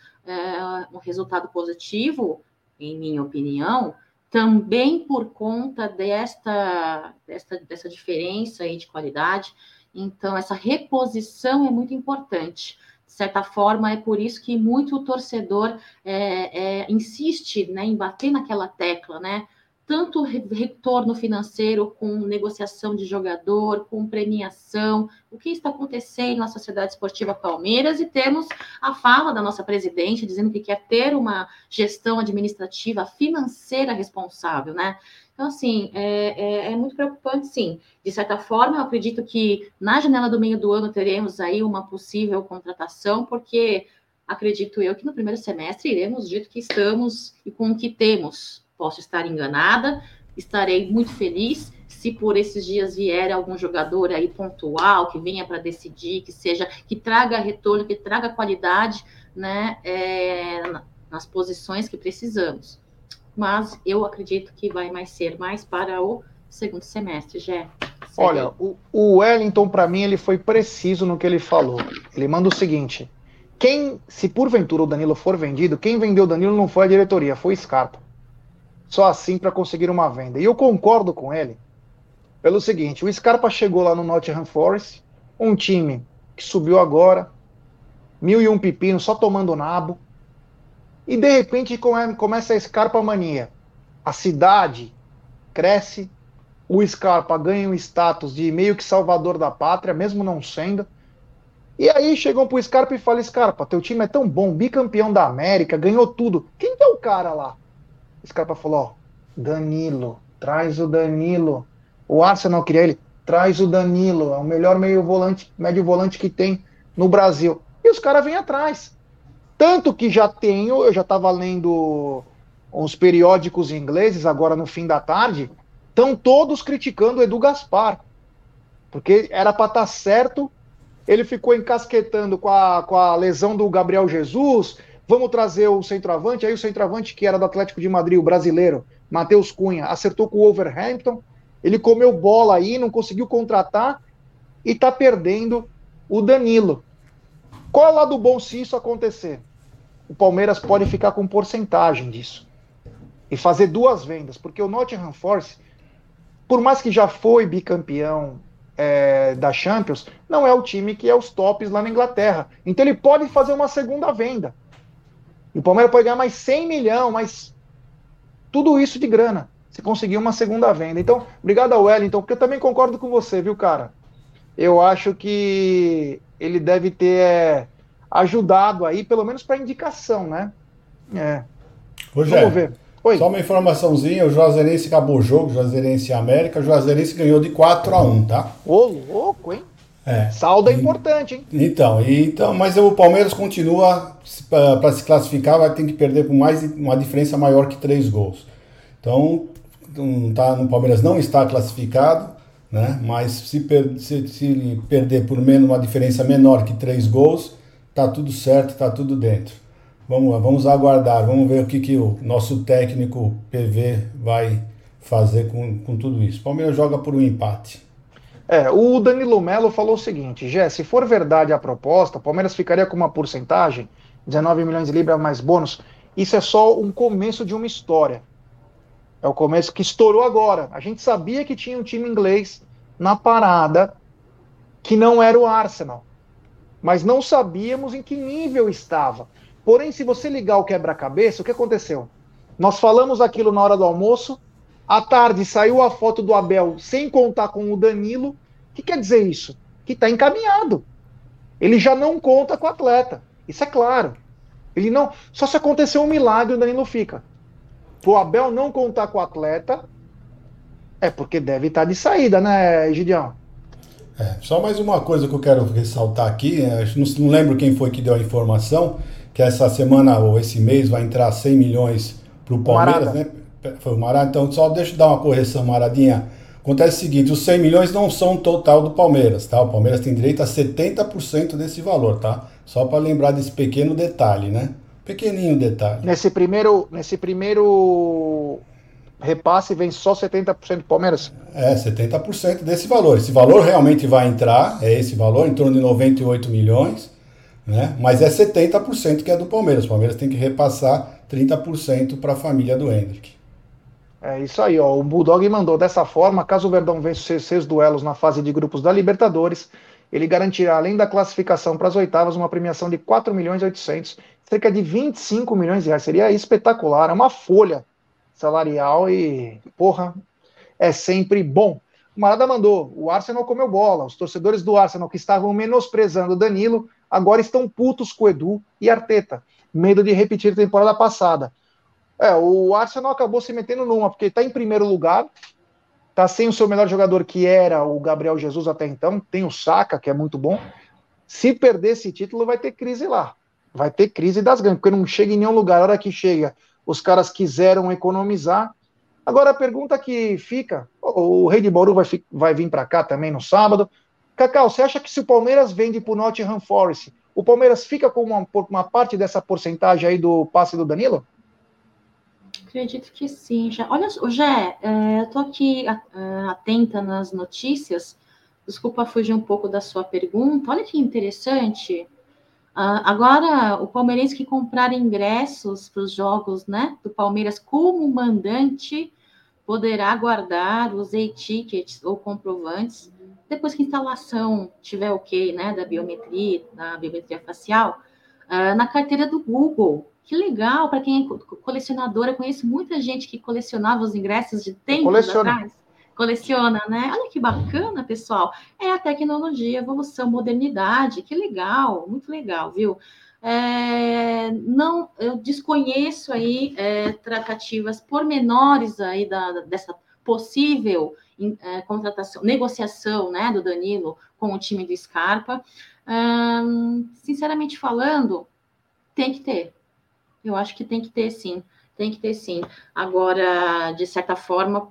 um resultado positivo, em minha opinião, também por conta desta, desta, dessa diferença aí de qualidade. Então, essa reposição é muito importante. De certa forma, é por isso que muito torcedor é, é, insiste né, em bater naquela tecla, né? Tanto retorno financeiro com negociação de jogador, com premiação, o que está acontecendo na Sociedade Esportiva Palmeiras e temos a fala da nossa presidente dizendo que quer ter uma gestão administrativa financeira responsável, né? Então, assim, é, é, é, muito preocupante, sim. De certa forma, eu acredito que na janela do meio do ano teremos aí uma possível contratação, porque acredito eu que no primeiro semestre iremos dito que estamos e com o que temos, posso estar enganada, estarei muito feliz se por esses dias vier algum jogador aí pontual que venha para decidir, que seja que traga retorno, que traga qualidade, né, é, nas posições que precisamos. Mas eu acredito que vai mais ser mais para o segundo semestre, Jé. Olha, o, o Wellington, para mim, ele foi preciso no que ele falou. Ele manda o seguinte: quem, se porventura o Danilo for vendido, quem vendeu o Danilo não foi a diretoria, foi o Scarpa. Só assim para conseguir uma venda. E eu concordo com ele pelo seguinte: o Scarpa chegou lá no Nottingham Forest, um time que subiu agora, mil e um pepino, só tomando nabo, e de repente começa a Scarpa mania. A cidade cresce, o Scarpa ganha o status de meio que salvador da pátria, mesmo não sendo. E aí chegam pro Scarpa e falam: Scarpa, teu time é tão bom, bicampeão da América, ganhou tudo. Quem que é o cara lá? O Scarpa falou: Ó, Danilo, traz o Danilo. O Arsenal queria ele, traz o Danilo, é o melhor meio volante, médio volante que tem no Brasil. E os caras vêm atrás. Tanto que já tenho, eu já estava lendo uns periódicos ingleses agora no fim da tarde, estão todos criticando o Edu Gaspar. Porque era para estar tá certo, ele ficou encasquetando com a, com a lesão do Gabriel Jesus. Vamos trazer o centroavante. Aí o centroavante, que era do Atlético de Madrid, o brasileiro, Matheus Cunha, acertou com o Overhampton. Ele comeu bola aí, não conseguiu contratar e está perdendo o Danilo. Qual é o lado bom se isso acontecer? O Palmeiras pode ficar com porcentagem disso e fazer duas vendas, porque o Nottingham Force, por mais que já foi bicampeão é, da Champions, não é o time que é os tops lá na Inglaterra. Então ele pode fazer uma segunda venda. E o Palmeiras pode ganhar mais 100 milhões, mais tudo isso de grana se conseguir uma segunda venda. Então, obrigado ao Wellington, porque eu também concordo com você, viu, cara? Eu acho que ele deve ter é, ajudado aí, pelo menos para indicação, né? É. Vamos ver. Oi. Só uma informaçãozinha, o Juazeirense acabou o jogo, Juazeirense América, o Juazeirense ganhou de 4 a 1 tá? Ô, louco, hein? É. Saldo é importante, hein? Então, então, mas o Palmeiras continua, para se classificar, vai ter que perder com mais uma diferença maior que três gols. Então, não tá, no Palmeiras não está classificado, né? mas se, per, se, se perder por menos uma diferença menor que três gols, tá tudo certo, tá tudo dentro. Vamos, vamos aguardar, vamos ver o que, que o nosso técnico PV vai fazer com, com tudo isso. O Palmeiras joga por um empate. É, o Danilo Melo falou o seguinte, Jé, se for verdade a proposta, o Palmeiras ficaria com uma porcentagem, 19 milhões de libras mais bônus. Isso é só um começo de uma história. É o começo que estourou agora. A gente sabia que tinha um time inglês na parada que não era o Arsenal. Mas não sabíamos em que nível estava. Porém, se você ligar o quebra-cabeça, o que aconteceu? Nós falamos aquilo na hora do almoço, à tarde saiu a foto do Abel sem contar com o Danilo. O que quer dizer isso? Que está encaminhado. Ele já não conta com o atleta. Isso é claro. Ele não. Só se acontecer um milagre, o Danilo fica pro Abel não contar com o atleta, é porque deve estar de saída, né, Gideão? É, só mais uma coisa que eu quero ressaltar aqui, é, não, não lembro quem foi que deu a informação, que essa semana ou esse mês vai entrar 100 milhões para o Palmeiras, Marada. né? Foi o Marada, então só deixa eu dar uma correção, Maradinha. Acontece o seguinte, os 100 milhões não são o total do Palmeiras, tá? O Palmeiras tem direito a 70% desse valor, tá? Só para lembrar desse pequeno detalhe, né? Pequeninho detalhe. Nesse primeiro, nesse primeiro repasse vem só 70% do Palmeiras? É, 70% desse valor. Esse valor realmente vai entrar, é esse valor, em torno de 98 milhões, né? mas é 70% que é do Palmeiras. O Palmeiras tem que repassar 30% para a família do Hendrick. É isso aí, ó. O Bulldog mandou dessa forma, caso o Verdão vença seus duelos na fase de grupos da Libertadores, ele garantirá, além da classificação para as oitavas, uma premiação de 4 milhões e 800 cerca de 25 milhões de reais. Seria espetacular, é uma folha salarial e, porra, é sempre bom. O Marada mandou, o Arsenal comeu bola. Os torcedores do Arsenal que estavam menosprezando Danilo agora estão putos com o Edu e Arteta. Medo de repetir a temporada passada. É, o Arsenal acabou se metendo numa, porque está em primeiro lugar, está sem o seu melhor jogador, que era o Gabriel Jesus até então, tem o Saka, que é muito bom. Se perder esse título, vai ter crise lá vai ter crise das gangues, porque não chega em nenhum lugar. A hora que chega, os caras quiseram economizar Agora a pergunta que fica: o Rei de Bauru vai, vai vir para cá também no sábado. Cacau, você acha que se o Palmeiras vende para o Nottingham Forest, o Palmeiras fica com uma, uma parte dessa porcentagem aí do passe do Danilo? Acredito que sim, já. Olha, Jé, é, eu tô aqui atenta nas notícias. Desculpa fugir um pouco da sua pergunta. Olha que interessante. Uh, agora, o palmeirense que comprar ingressos para os jogos né, do Palmeiras como mandante poderá guardar os e-tickets ou comprovantes depois que a instalação tiver ok, né, da biometria, da biometria facial, uh, na carteira do Google. Que legal para quem é colecionador. Eu conheço muita gente que colecionava os ingressos de tempo atrás. Coleciona, né? Olha que bacana, pessoal. É a tecnologia, evolução, modernidade. Que legal, muito legal, viu? É, não, eu desconheço aí é, tratativas pormenores aí da, dessa possível é, contratação, negociação, né, do Danilo com o time do Scarpa. Hum, sinceramente falando, tem que ter, eu acho que tem que ter sim, tem que ter sim. Agora, de certa forma,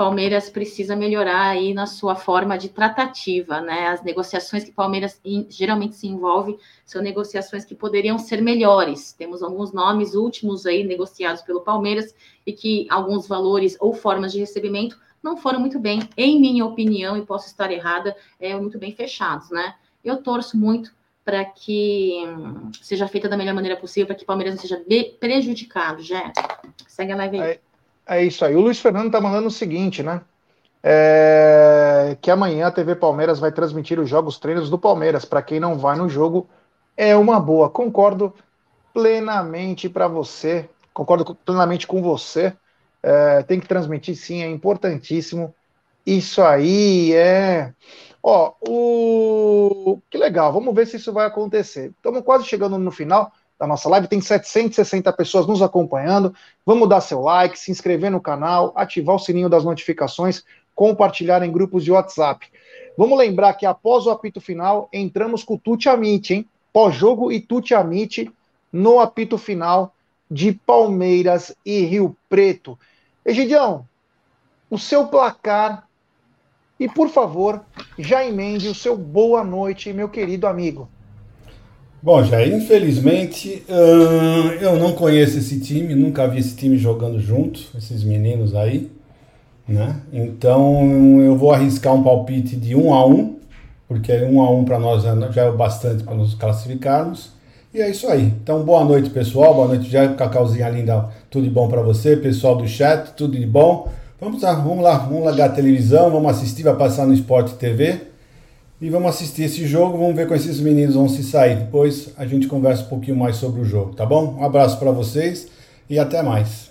Palmeiras precisa melhorar aí na sua forma de tratativa, né? As negociações que Palmeiras geralmente se envolve são negociações que poderiam ser melhores. Temos alguns nomes últimos aí negociados pelo Palmeiras e que alguns valores ou formas de recebimento não foram muito bem, em minha opinião, e posso estar errada, é, muito bem fechados, né? Eu torço muito para que seja feita da melhor maneira possível, para que o Palmeiras não seja prejudicado, já. Segue a live aí. É, é isso aí. O Luiz Fernando está mandando o seguinte, né? É, que amanhã a TV Palmeiras vai transmitir os jogos treinos do Palmeiras. Para quem não vai no jogo, é uma boa. Concordo plenamente para você. Concordo plenamente com você. É, tem que transmitir sim, é importantíssimo. Isso aí é Ó, o que legal, vamos ver se isso vai acontecer. Estamos quase chegando no final da nossa live, tem 760 pessoas nos acompanhando. Vamos dar seu like, se inscrever no canal, ativar o sininho das notificações, compartilhar em grupos de WhatsApp. Vamos lembrar que após o apito final, entramos com o Tuti Amit, hein? Pós-jogo e Tuti Amit no apito final de Palmeiras e Rio Preto. Egidião, o seu placar e, por favor, já emende o seu boa noite, meu querido amigo. Bom, já infelizmente eu não conheço esse time, nunca vi esse time jogando junto, esses meninos aí, né? Então eu vou arriscar um palpite de 1 a 1 porque 1 a 1 para nós já é o bastante para nos classificarmos. E é isso aí. Então boa noite pessoal, boa noite já Cacauzinha linda, tudo de bom para você, pessoal do chat, tudo de bom. Vamos lá, vamos lá, vamos largar a televisão, vamos assistir, vai passar no Sport TV. E vamos assistir esse jogo, vamos ver com esses meninos vão se sair. Depois a gente conversa um pouquinho mais sobre o jogo, tá bom? Um abraço para vocês e até mais.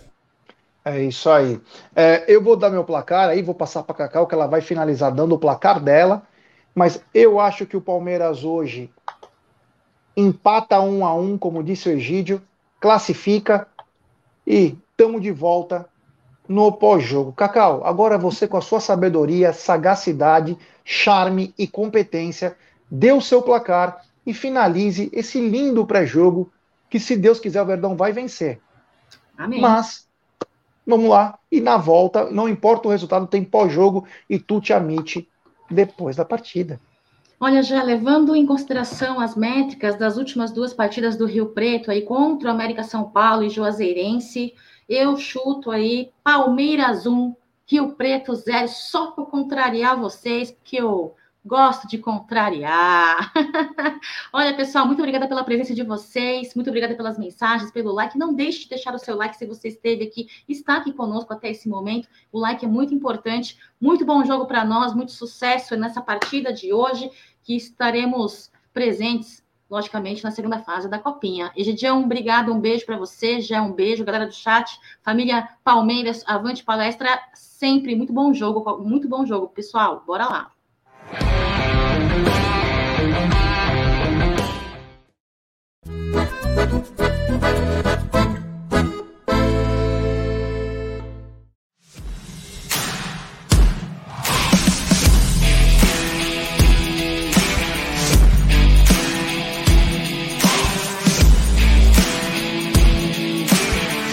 É isso aí. É, eu vou dar meu placar aí, vou passar para Cacau, que ela vai finalizar dando o placar dela. Mas eu acho que o Palmeiras hoje empata um a um, como disse o Egídio, classifica e estamos de volta no pós-jogo. Cacau, agora você, com a sua sabedoria, sagacidade, charme e competência, dê o seu placar e finalize esse lindo pré-jogo que, se Deus quiser, o Verdão vai vencer. Amém. Mas, vamos lá, e na volta, não importa o resultado, tem pós-jogo e tu te amite depois da partida. Olha, já levando em consideração as métricas das últimas duas partidas do Rio Preto aí contra o América São Paulo e Juazeirense, eu chuto aí Palmeiras 1, Rio Preto 0, só para contrariar vocês, porque eu gosto de contrariar. Olha, pessoal, muito obrigada pela presença de vocês, muito obrigada pelas mensagens, pelo like. Não deixe de deixar o seu like se você esteve aqui, está aqui conosco até esse momento. O like é muito importante. Muito bom jogo para nós, muito sucesso nessa partida de hoje, que estaremos presentes logicamente, na segunda fase da Copinha. Egidião, obrigado, um beijo para você, já um beijo, galera do chat, família Palmeiras, avante palestra, sempre muito bom jogo, muito bom jogo, pessoal, bora lá.